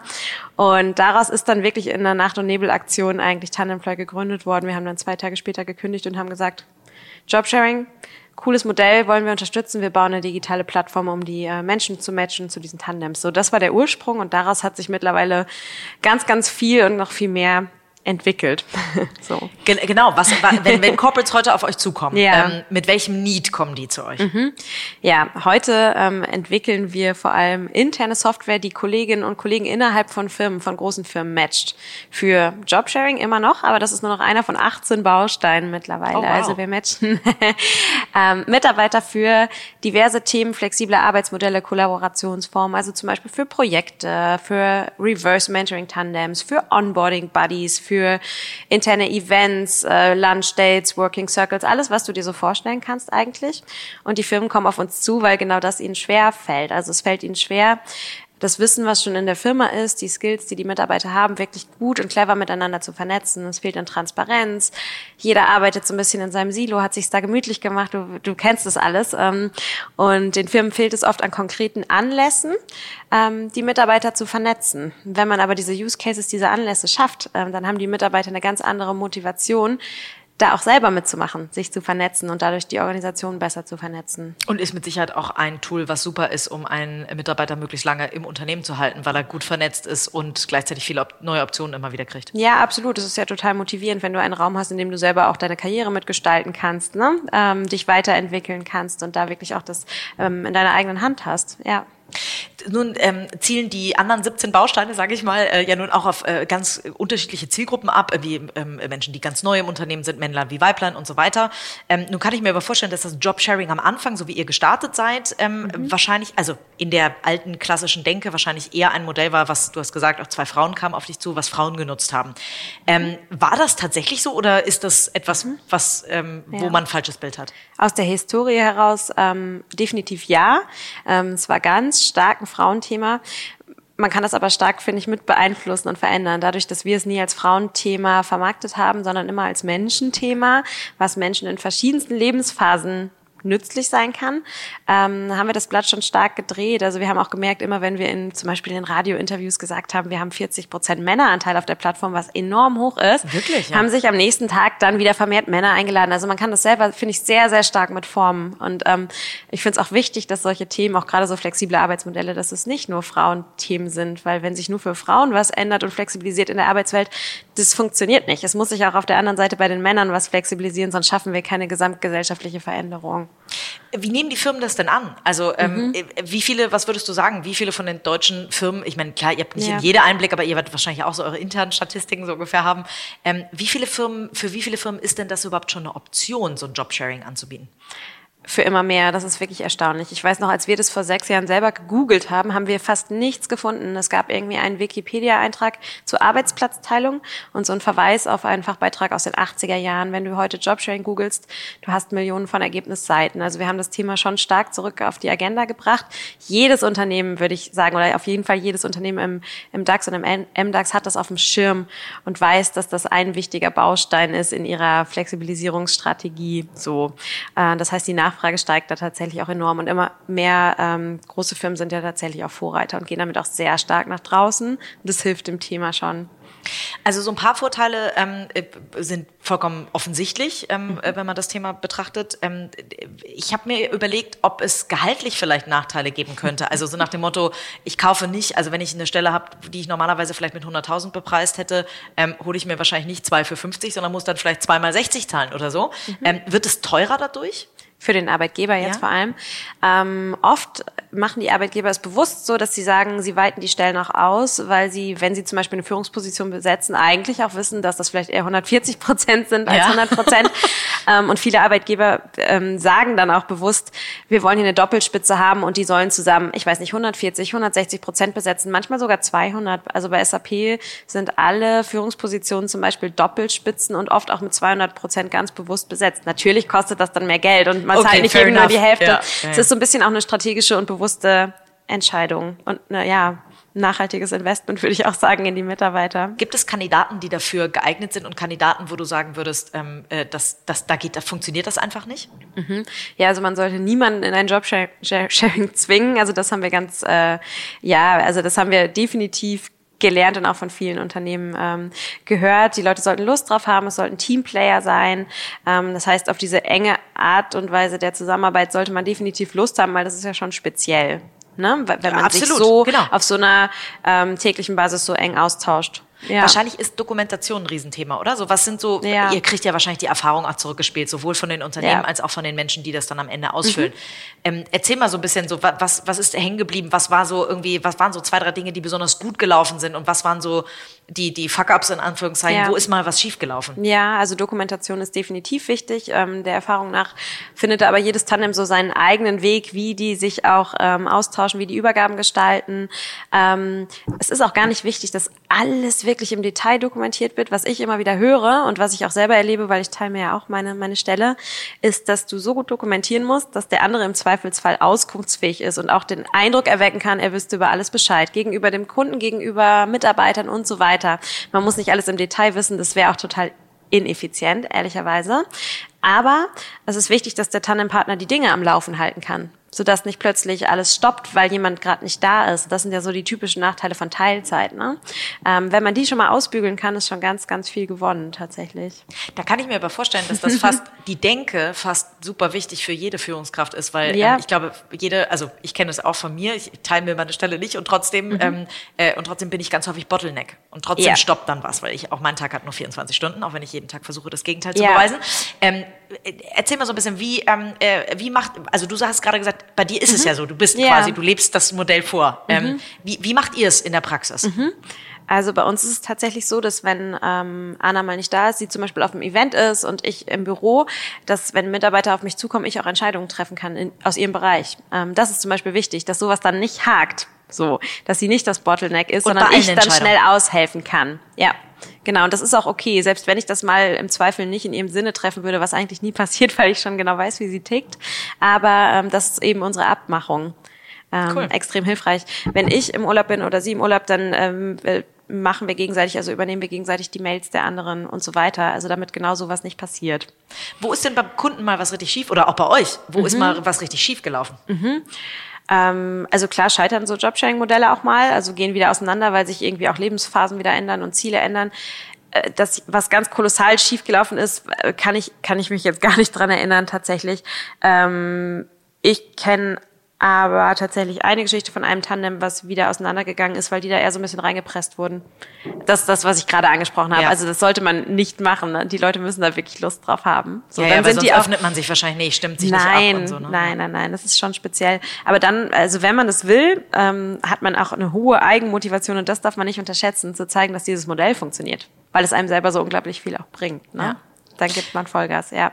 Und daraus ist dann wirklich in der Nacht- und Nebelaktion eigentlich Tandemploy gegründet worden. Wir haben dann zwei Tage später gekündigt und haben gesagt, Jobsharing, cooles Modell, wollen wir unterstützen. Wir bauen eine digitale Plattform, um die äh, Menschen zu matchen zu diesen Tandems. So, das war der Ursprung und daraus hat sich mittlerweile ganz, ganz viel und noch viel mehr entwickelt. *laughs* so. Gen genau, was, wenn, wenn Corporates heute auf euch zukommen, ja. ähm, mit welchem Need kommen die zu euch? Mhm. Ja, heute ähm, entwickeln wir vor allem interne Software, die Kolleginnen und Kollegen innerhalb von Firmen, von großen Firmen matcht. Für Jobsharing immer noch, aber das ist nur noch einer von 18 Bausteinen mittlerweile. Oh, wow. Also wir matchen *laughs* ähm, Mitarbeiter für diverse Themen, flexible Arbeitsmodelle, Kollaborationsformen, also zum Beispiel für Projekte, für Reverse Mentoring Tandems, für Onboarding Buddies, für für interne Events, äh, Lunch Dates, Working Circles, alles, was du dir so vorstellen kannst eigentlich. Und die Firmen kommen auf uns zu, weil genau das ihnen schwer fällt. Also es fällt ihnen schwer, das Wissen, was schon in der Firma ist, die Skills, die die Mitarbeiter haben, wirklich gut und clever miteinander zu vernetzen. Es fehlt an Transparenz. Jeder arbeitet so ein bisschen in seinem Silo, hat sich da gemütlich gemacht. Du, du kennst das alles. Ähm, und den Firmen fehlt es oft an konkreten Anlässen, ähm, die Mitarbeiter zu vernetzen. Wenn man aber diese Use Cases, diese Anlässe schafft, ähm, dann haben die Mitarbeiter eine ganz andere Motivation, da auch selber mitzumachen, sich zu vernetzen und dadurch die Organisation besser zu vernetzen. Und ist mit Sicherheit auch ein Tool, was super ist, um einen Mitarbeiter möglichst lange im Unternehmen zu halten, weil er gut vernetzt ist und gleichzeitig viele neue Optionen immer wieder kriegt. Ja, absolut. Es ist ja total motivierend, wenn du einen Raum hast, in dem du selber auch deine Karriere mitgestalten kannst, ne? ähm, dich weiterentwickeln kannst und da wirklich auch das ähm, in deiner eigenen Hand hast. Ja. Nun ähm, zielen die anderen 17 Bausteine, sage ich mal, äh, ja nun auch auf äh, ganz unterschiedliche Zielgruppen ab, wie ähm, Menschen, die ganz neu im Unternehmen sind, Männlein wie Weiblein und so weiter. Ähm, nun kann ich mir aber vorstellen, dass das Jobsharing am Anfang, so wie ihr gestartet seid, ähm, mhm. wahrscheinlich, also in der alten klassischen Denke wahrscheinlich eher ein Modell war, was du hast gesagt, auch zwei Frauen kamen auf dich zu, was Frauen genutzt haben. Ähm, war das tatsächlich so oder ist das etwas, mhm. was ähm, wo man ein falsches Bild hat? Aus der Historie heraus ähm, definitiv ja. Ähm, es war ganz stark ein Frauenthema. Man kann das aber stark, finde ich, mit beeinflussen und verändern. Dadurch, dass wir es nie als Frauenthema vermarktet haben, sondern immer als Menschenthema, was Menschen in verschiedensten Lebensphasen nützlich sein kann, ähm, haben wir das Blatt schon stark gedreht. Also wir haben auch gemerkt, immer wenn wir in zum Beispiel in Radiointerviews gesagt haben, wir haben 40 Prozent Männeranteil auf der Plattform, was enorm hoch ist, Wirklich, ja. haben sich am nächsten Tag dann wieder vermehrt Männer eingeladen. Also man kann das selber, finde ich, sehr, sehr stark mit formen. Und ähm, ich finde es auch wichtig, dass solche Themen, auch gerade so flexible Arbeitsmodelle, dass es nicht nur Frauenthemen sind, weil wenn sich nur für Frauen was ändert und flexibilisiert in der Arbeitswelt, das funktioniert nicht. Es muss sich auch auf der anderen Seite bei den Männern was flexibilisieren, sonst schaffen wir keine gesamtgesellschaftliche Veränderung. Wie nehmen die Firmen das denn an? Also ähm, mhm. wie viele, was würdest du sagen, wie viele von den deutschen Firmen, ich meine, klar, ihr habt nicht ja. in jeder Einblick, aber ihr werdet wahrscheinlich auch so eure internen Statistiken so ungefähr haben. Ähm, wie viele Firmen, für wie viele Firmen ist denn das überhaupt schon eine Option, so ein Jobsharing anzubieten? Für immer mehr. Das ist wirklich erstaunlich. Ich weiß noch, als wir das vor sechs Jahren selber gegoogelt haben, haben wir fast nichts gefunden. Es gab irgendwie einen Wikipedia-Eintrag zur Arbeitsplatzteilung und so einen Verweis auf einen Fachbeitrag aus den 80er Jahren. Wenn du heute Jobsharing googelst, du hast Millionen von Ergebnisseiten. Also wir haben das Thema schon stark zurück auf die Agenda gebracht. Jedes Unternehmen, würde ich sagen, oder auf jeden Fall jedes Unternehmen im, im DAX und im MDAX hat das auf dem Schirm und weiß, dass das ein wichtiger Baustein ist in ihrer Flexibilisierungsstrategie. So, äh, das heißt, die Nach Nachfrage steigt da tatsächlich auch enorm und immer mehr ähm, große Firmen sind ja tatsächlich auch Vorreiter und gehen damit auch sehr stark nach draußen. Das hilft dem Thema schon. Also so ein paar Vorteile ähm, äh, sind vollkommen offensichtlich, ähm, mhm. Äh, wenn man das Thema betrachtet. Ähm, ich habe mir überlegt, ob es gehaltlich vielleicht Nachteile geben könnte. Also so nach dem Motto, ich kaufe nicht, also wenn ich eine Stelle habe, die ich normalerweise vielleicht mit 100.000 bepreist hätte, ähm, hole ich mir wahrscheinlich nicht zwei für 50, sondern muss dann vielleicht zweimal 60 zahlen oder so. Mhm. Ähm, wird es teurer dadurch? Für den Arbeitgeber jetzt ja. vor allem. Ähm, oft machen die Arbeitgeber es bewusst so, dass sie sagen, sie weiten die Stellen auch aus, weil sie, wenn sie zum Beispiel eine Führungsposition besetzen, eigentlich auch wissen, dass das vielleicht eher 140 Prozent sind als ja. 100 Prozent. *laughs* ähm, und viele Arbeitgeber ähm, sagen dann auch bewusst, wir wollen hier eine Doppelspitze haben und die sollen zusammen, ich weiß nicht, 140, 160 Prozent besetzen, manchmal sogar 200. Also bei SAP sind alle Führungspositionen zum Beispiel Doppelspitzen und oft auch mit 200 Prozent ganz bewusst besetzt. Natürlich kostet das dann mehr Geld und man okay, zahlt nicht eben nur die Hälfte. Ja, ja. Es ist so ein bisschen auch eine strategische und bewusste Entscheidung und eine, ja, nachhaltiges Investment, würde ich auch sagen, in die Mitarbeiter. Gibt es Kandidaten, die dafür geeignet sind und Kandidaten, wo du sagen würdest, ähm, äh, dass, dass da geht, da funktioniert das einfach nicht? Mhm. Ja, also man sollte niemanden in ein Jobsharing zwingen. Also das haben wir ganz, äh, ja, also das haben wir definitiv gelernt und auch von vielen Unternehmen ähm, gehört. Die Leute sollten Lust drauf haben, es sollten Teamplayer sein. Ähm, das heißt, auf diese enge Art und Weise der Zusammenarbeit sollte man definitiv Lust haben, weil das ist ja schon speziell. Ne? Wenn man Absolut, sich so genau. auf so einer ähm, täglichen Basis so eng austauscht. Ja. Wahrscheinlich ist Dokumentation ein Riesenthema, oder? So, was sind so, ja. ihr kriegt ja wahrscheinlich die Erfahrung auch zurückgespielt, sowohl von den Unternehmen ja. als auch von den Menschen, die das dann am Ende ausfüllen. Mhm. Ähm, erzähl mal so ein bisschen so, was, was ist hängen geblieben? Was war so irgendwie, was waren so zwei, drei Dinge, die besonders gut gelaufen sind und was waren so die, die Fuck-Ups in Anführungszeichen? Wo ist mal was schiefgelaufen? Ja, also Dokumentation ist definitiv wichtig. Ähm, der Erfahrung nach findet aber jedes Tandem so seinen eigenen Weg, wie die sich auch ähm, austauschen, wie die Übergaben gestalten. Ähm, es ist auch gar nicht wichtig, dass alles wirklich im Detail dokumentiert wird. Was ich immer wieder höre und was ich auch selber erlebe, weil ich teile mir ja auch meine, meine Stelle, ist, dass du so gut dokumentieren musst, dass der andere im Zweifelsfall auskunftsfähig ist und auch den Eindruck erwecken kann, er wüsste über alles Bescheid. Gegenüber dem Kunden, gegenüber Mitarbeitern und so weiter. Man muss nicht alles im Detail wissen, das wäre auch total ineffizient, ehrlicherweise. Aber es ist wichtig, dass der Tandempartner die Dinge am Laufen halten kann sodass nicht plötzlich alles stoppt, weil jemand gerade nicht da ist. Das sind ja so die typischen Nachteile von Teilzeit. Ne? Ähm, wenn man die schon mal ausbügeln kann, ist schon ganz, ganz viel gewonnen tatsächlich. Da kann ich mir aber vorstellen, dass das fast *laughs* die Denke fast super wichtig für jede Führungskraft ist, weil ja. ähm, ich glaube, jede, also ich kenne es auch von mir, ich teile mir meine Stelle nicht und trotzdem mhm. ähm, äh, und trotzdem bin ich ganz häufig Bottleneck und trotzdem ja. stoppt dann was, weil ich auch mein Tag hat nur 24 Stunden, auch wenn ich jeden Tag versuche, das Gegenteil zu ja. beweisen. Erzähl mal so ein bisschen, wie, ähm, äh, wie macht, also du hast gerade gesagt, bei dir ist Mhm. es ja so, du bist Ja. quasi, du lebst das Modell vor. Mhm. Ähm, wie, wie macht ihr es in der Praxis? Also bei uns ist es tatsächlich so, dass wenn ähm, Anna mal nicht da ist, sie zum Beispiel auf einem Event ist und ich im Büro, dass wenn Mitarbeiter auf mich zukommen, ich auch Entscheidungen treffen kann in, aus ihrem Bereich. Ähm, das ist zum Beispiel wichtig, dass sowas dann nicht hakt, so, dass sie nicht das Bottleneck ist, Und sondern ich dann schnell aushelfen kann. Ja. Genau, und das ist auch okay, selbst wenn ich das mal im Zweifel nicht in ihrem Sinne treffen würde, was eigentlich nie *laughs* passiert, weil ich schon genau weiß, wie sie tickt. Aber ähm, das ist eben unsere Abmachung. Ähm, Cool. Extrem hilfreich. Wenn ich im Urlaub bin oder sie im Urlaub, dann ähm, äh, machen wir gegenseitig, also übernehmen wir gegenseitig die Mails der anderen und so weiter. Also damit genau sowas nicht passiert. Wo ist denn beim Kunden mal was richtig schief oder auch bei euch? Wo Mhm. ist mal was richtig schief gelaufen? Ähm, also klar scheitern so Jobsharing-Modelle auch mal, also gehen wieder auseinander, weil sich irgendwie auch Lebensphasen wieder ändern und Ziele ändern. Äh, Das, was ganz kolossal schiefgelaufen ist, äh, kann ich, kann ich mich jetzt *laughs* gar nicht dran erinnern tatsächlich. Ähm, ich kenne aber tatsächlich eine Geschichte von einem Tandem, was wieder auseinandergegangen ist, weil die da eher so ein bisschen reingepresst wurden. Das ist das, was ich gerade angesprochen habe. Ja. Also das sollte man nicht machen. Ne? Die Leute müssen da wirklich Lust drauf haben. So, ja, dann ja, sind sonst die auch öffnet man sich wahrscheinlich nicht, stimmt sich nein, nicht ab und so. Ne? Nein, nein, nein, das ist schon speziell. Aber dann, also wenn man das will, ähm, hat man auch eine hohe Eigenmotivation und das darf man nicht unterschätzen, zu zeigen, dass dieses Modell funktioniert, weil es einem selber so unglaublich viel auch bringt. Ne? Ja. Dann gibt man Vollgas, ja.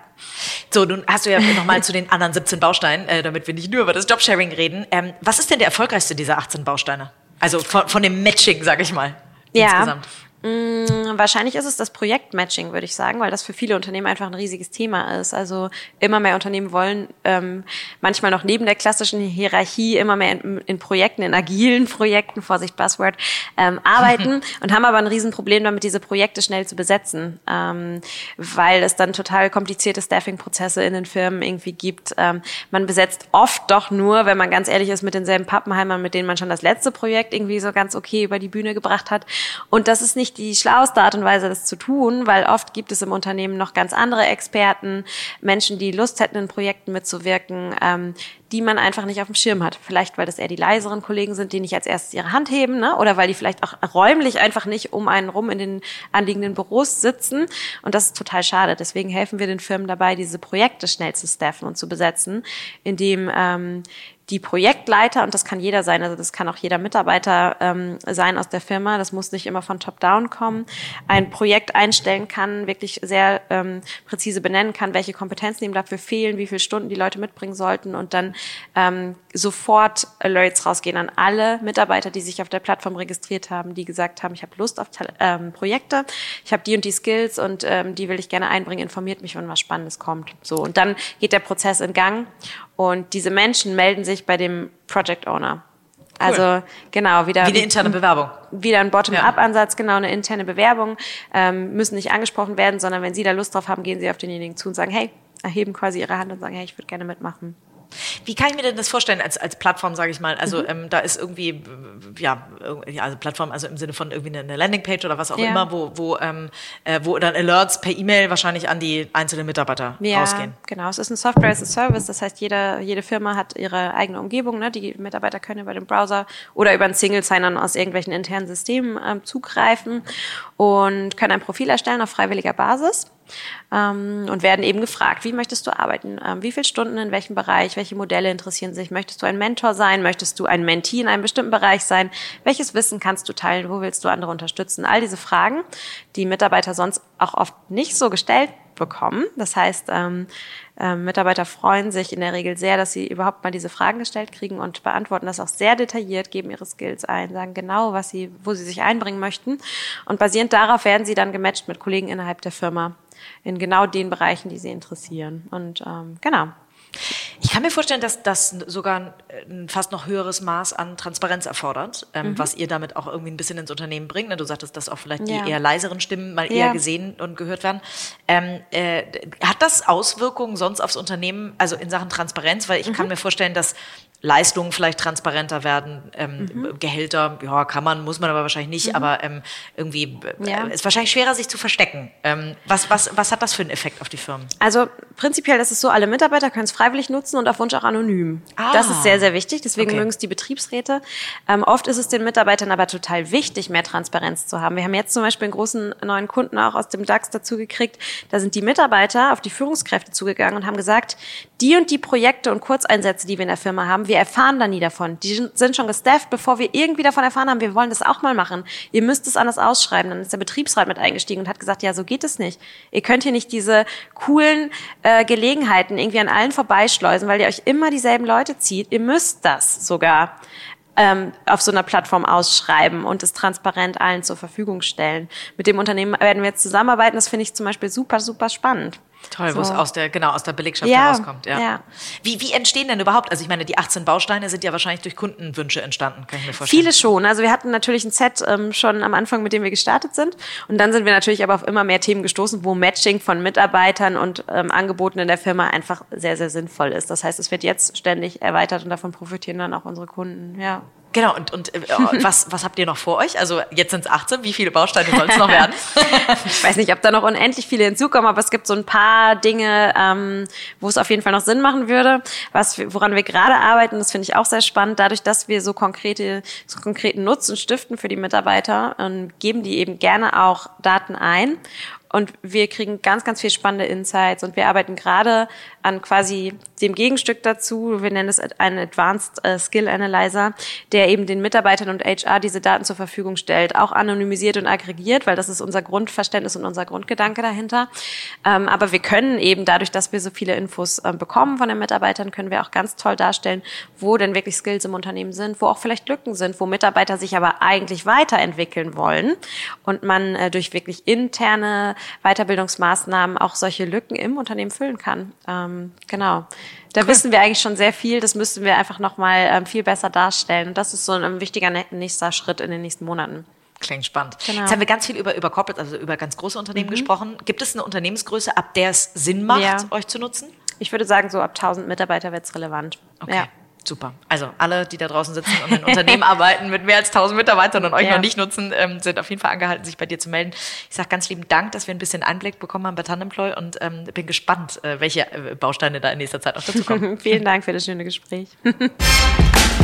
So, nun hast du ja nochmal zu den anderen 17 Bausteinen, äh, damit wir nicht nur über das Jobsharing reden. Ähm, was ist denn der erfolgreichste dieser 18 Bausteine? Also von, von dem Matching, sag ich mal. Ja. Insgesamt. Mm, Wahrscheinlich ist es das Projektmatching, würde ich sagen, weil das für viele Unternehmen einfach ein riesiges Thema ist. Also immer mehr Unternehmen wollen ähm, manchmal noch neben der klassischen Hierarchie immer mehr in, in Projekten, in agilen Projekten, Vorsicht Buzzword, ähm, arbeiten *laughs* und haben aber ein Riesenproblem damit, diese Projekte schnell zu besetzen, ähm, weil es dann total komplizierte Staffing-Prozesse in den Firmen irgendwie gibt. Ähm, man besetzt oft doch nur, wenn man ganz ehrlich ist, mit denselben Pappenheimern, mit denen man schon das letzte Projekt irgendwie so ganz okay über die Bühne gebracht hat. Und das ist nicht die schlauste Art und Weise, das zu tun, weil oft gibt es im Unternehmen noch ganz andere Experten, Menschen, die Lust hätten, in Projekten mitzuwirken, ähm, die man einfach nicht auf dem Schirm hat. Vielleicht, weil das eher die leiseren Kollegen sind, die nicht als erstes ihre Hand heben, ne? oder weil die vielleicht auch räumlich einfach nicht um einen rum in den anliegenden Büros sitzen. Und das ist total schade. Deswegen helfen wir den Firmen dabei, diese Projekte schnell zu staffen und zu besetzen, indem ähm, die Projektleiter, und das kann jeder sein, also das kann auch jeder Mitarbeiter ähm, sein aus der Firma, das muss nicht immer von Top-Down kommen, ein Projekt einstellen kann, wirklich sehr ähm, präzise benennen kann, welche Kompetenzen ihm dafür fehlen, wie viele Stunden die Leute mitbringen sollten und dann ähm, sofort Alerts rausgehen an alle Mitarbeiter, die sich auf der Plattform registriert haben, die gesagt haben, ich habe Lust auf Tal- ähm, Projekte, ich habe die und die Skills und ähm, die will ich gerne einbringen, informiert mich, wenn was Spannendes kommt. So und dann geht der Prozess in Gang und diese Menschen melden sich bei dem Project Owner. Also genau wieder Wie eine interne Bewerbung. wieder ein Bottom-up-Ansatz, genau eine interne Bewerbung, ähm, müssen nicht angesprochen werden, sondern wenn Sie da Lust drauf haben, gehen Sie auf denjenigen zu und sagen, hey, erheben quasi Ihre Hand und sagen, hey, ich würde gerne mitmachen. Wie kann ich mir denn das vorstellen als, als Plattform, sage ich mal? Mhm. Also ähm, da ist irgendwie, ja, irgendwie- ja, also Plattform, also im Sinne von irgendwie eine Landingpage oder was auch Ja. immer, wo, wo, ähm, äh, wo dann Alerts per E-Mail wahrscheinlich an die einzelnen Mitarbeiter Ja, rausgehen. genau. Es ist ein Software as a Service. Das heißt, jede, jede Firma hat ihre eigene Umgebung. Ne? Die Mitarbeiter können über den Browser oder über einen Single Sign-On aus irgendwelchen internen Systemen ähm, zugreifen und können ein Profil erstellen auf freiwilliger Basis. Ähm, und werden eben gefragt, wie möchtest du arbeiten? Ähm, wie viele Stunden in welchem Bereich? Welche Modelle interessieren sich? Möchtest du ein Mentor sein? Möchtest du ein Mentee in einem bestimmten Bereich sein? Welches Wissen kannst du teilen? Wo willst du andere unterstützen? All diese Fragen, die Mitarbeiter sonst auch oft nicht so gestellt bekommen. Das heißt, ähm, ähm, Mitarbeiter freuen sich in der Regel sehr, dass sie überhaupt mal diese Fragen gestellt kriegen und beantworten das auch sehr detailliert, geben ihre Skills ein, sagen genau, was sie, wo sie sich einbringen möchten. Und basierend darauf werden sie dann gematcht mit Kollegen innerhalb der Firma in genau den Bereichen, die sie interessieren. Und ähm, genau. Ich kann mir vorstellen, dass das sogar ein fast noch höheres Maß an Transparenz erfordert, Mhm. ähm, was ihr damit auch irgendwie ein bisschen ins Unternehmen bringt. Ne, Du sagtest, dass auch vielleicht Ja. die eher leiseren Stimmen mal Ja. eher gesehen und gehört werden. Ähm, äh, hat das Auswirkungen sonst aufs Unternehmen, also in Sachen Transparenz? Weil ich Mhm. kann mir vorstellen, dass Leistungen vielleicht transparenter werden, ähm, Mhm. Gehälter, ja, kann man, muss man aber wahrscheinlich nicht, aber ähm, irgendwie äh, Ja. ist wahrscheinlich schwerer, sich zu verstecken. Ähm, was, was, was hat das für einen Effekt auf die Firmen? Also prinzipiell ist es so, alle Mitarbeiter können es freiwillig nutzen und auf Wunsch auch anonym. Ah. Das ist sehr, sehr wichtig. Deswegen Okay. mögen es die Betriebsräte. Ähm, oft ist es den Mitarbeitern aber total wichtig, mehr Transparenz zu haben. Wir haben jetzt zum Beispiel einen großen neuen Kunden auch aus dem DAX dazu gekriegt. Da sind die Mitarbeiter auf die Führungskräfte zugegangen und haben gesagt, die und die Projekte und Kurzeinsätze, die wir in der Firma haben, wir erfahren da nie davon. Die sind schon gestafft, bevor wir irgendwie davon erfahren haben, wir wollen das auch mal machen. Ihr müsst es anders ausschreiben. Dann ist der Betriebsrat mit eingestiegen und hat gesagt, ja, so geht es nicht. Ihr könnt hier nicht diese coolen äh, Gelegenheiten irgendwie an allen vorbeischleusen, weil ihr euch immer dieselben Leute zieht. Ihr müsst das sogar ähm, auf so einer Plattform ausschreiben und es transparent allen zur Verfügung stellen. Mit dem Unternehmen werden wir jetzt zusammenarbeiten. Das finde ich zum Beispiel super, super spannend. Toll, wo es So. aus der, genau, aus der Belegschaft Ja, herauskommt. Ja. ja. Wie, wie entstehen denn überhaupt, also ich meine, die 18 Bausteine sind ja wahrscheinlich durch Kundenwünsche entstanden, kann ich mir vorstellen. Viele schon. Also wir hatten natürlich ein Set ähm, schon am Anfang, mit dem wir gestartet sind. Und dann sind wir natürlich aber auf immer mehr Themen gestoßen, wo Matching von Mitarbeitern und ähm, Angeboten in der Firma einfach sehr, sehr sinnvoll ist. Das heißt, es wird jetzt ständig erweitert und davon profitieren dann auch unsere Kunden. Ja. Genau, und, und äh, *laughs* was, was habt ihr noch vor euch? Also jetzt sind es 18, wie viele Bausteine soll es noch werden? *laughs* Ich weiß nicht, ob da noch unendlich viele hinzukommen, aber es gibt so ein paar Dinge, ähm, wo es auf jeden Fall noch Sinn machen würde. Was, woran wir gerade arbeiten, das finde ich auch sehr spannend, dadurch, dass wir so konkrete, so konkreten Nutzen stiften für die Mitarbeiter, ähm, geben die eben gerne auch Daten ein. Und wir kriegen ganz, ganz viel spannende Insights und wir arbeiten gerade an quasi dem Gegenstück dazu. Wir nennen es einen Advanced äh, Skill Analyzer, der eben den Mitarbeitern und HR diese Daten zur Verfügung stellt, auch anonymisiert und aggregiert, weil das ist unser Grundverständnis und unser Grundgedanke dahinter. Ähm, aber wir können eben dadurch, dass wir so viele Infos ähm, bekommen von den Mitarbeitern, können wir auch ganz toll darstellen, wo denn wirklich Skills im Unternehmen sind, wo auch vielleicht Lücken sind, wo Mitarbeiter sich aber eigentlich weiterentwickeln wollen und man äh, durch wirklich interne Weiterbildungsmaßnahmen auch solche Lücken im Unternehmen füllen kann. Ähm, genau. Da wissen wir eigentlich schon sehr viel. Das müssten wir einfach nochmal ähm, viel besser darstellen. Und das ist so ein, ähm, wichtiger nächster Schritt in den nächsten Monaten. Klingt spannend. Genau. Jetzt haben wir ganz viel über, über Corporate, also über ganz große Unternehmen gesprochen. Gibt es eine Unternehmensgröße, ab der es Sinn macht, Ja. euch zu nutzen? Ich würde sagen, so ab 1000 Mitarbeiter wird es relevant. Okay. Ja. Super. Also alle, die da draußen sitzen und in Unternehmen *laughs* arbeiten mit mehr als 1000 Mitarbeitern und euch Ja. noch nicht nutzen, ähm, sind auf jeden Fall angehalten, sich bei dir zu melden. Ich sage ganz lieben Dank, dass wir ein bisschen Einblick bekommen haben bei Tandemploy und ähm, bin gespannt, äh, welche äh, Bausteine da in nächster Zeit auch dazu kommen. *laughs* Vielen Dank für das schöne Gespräch. *laughs*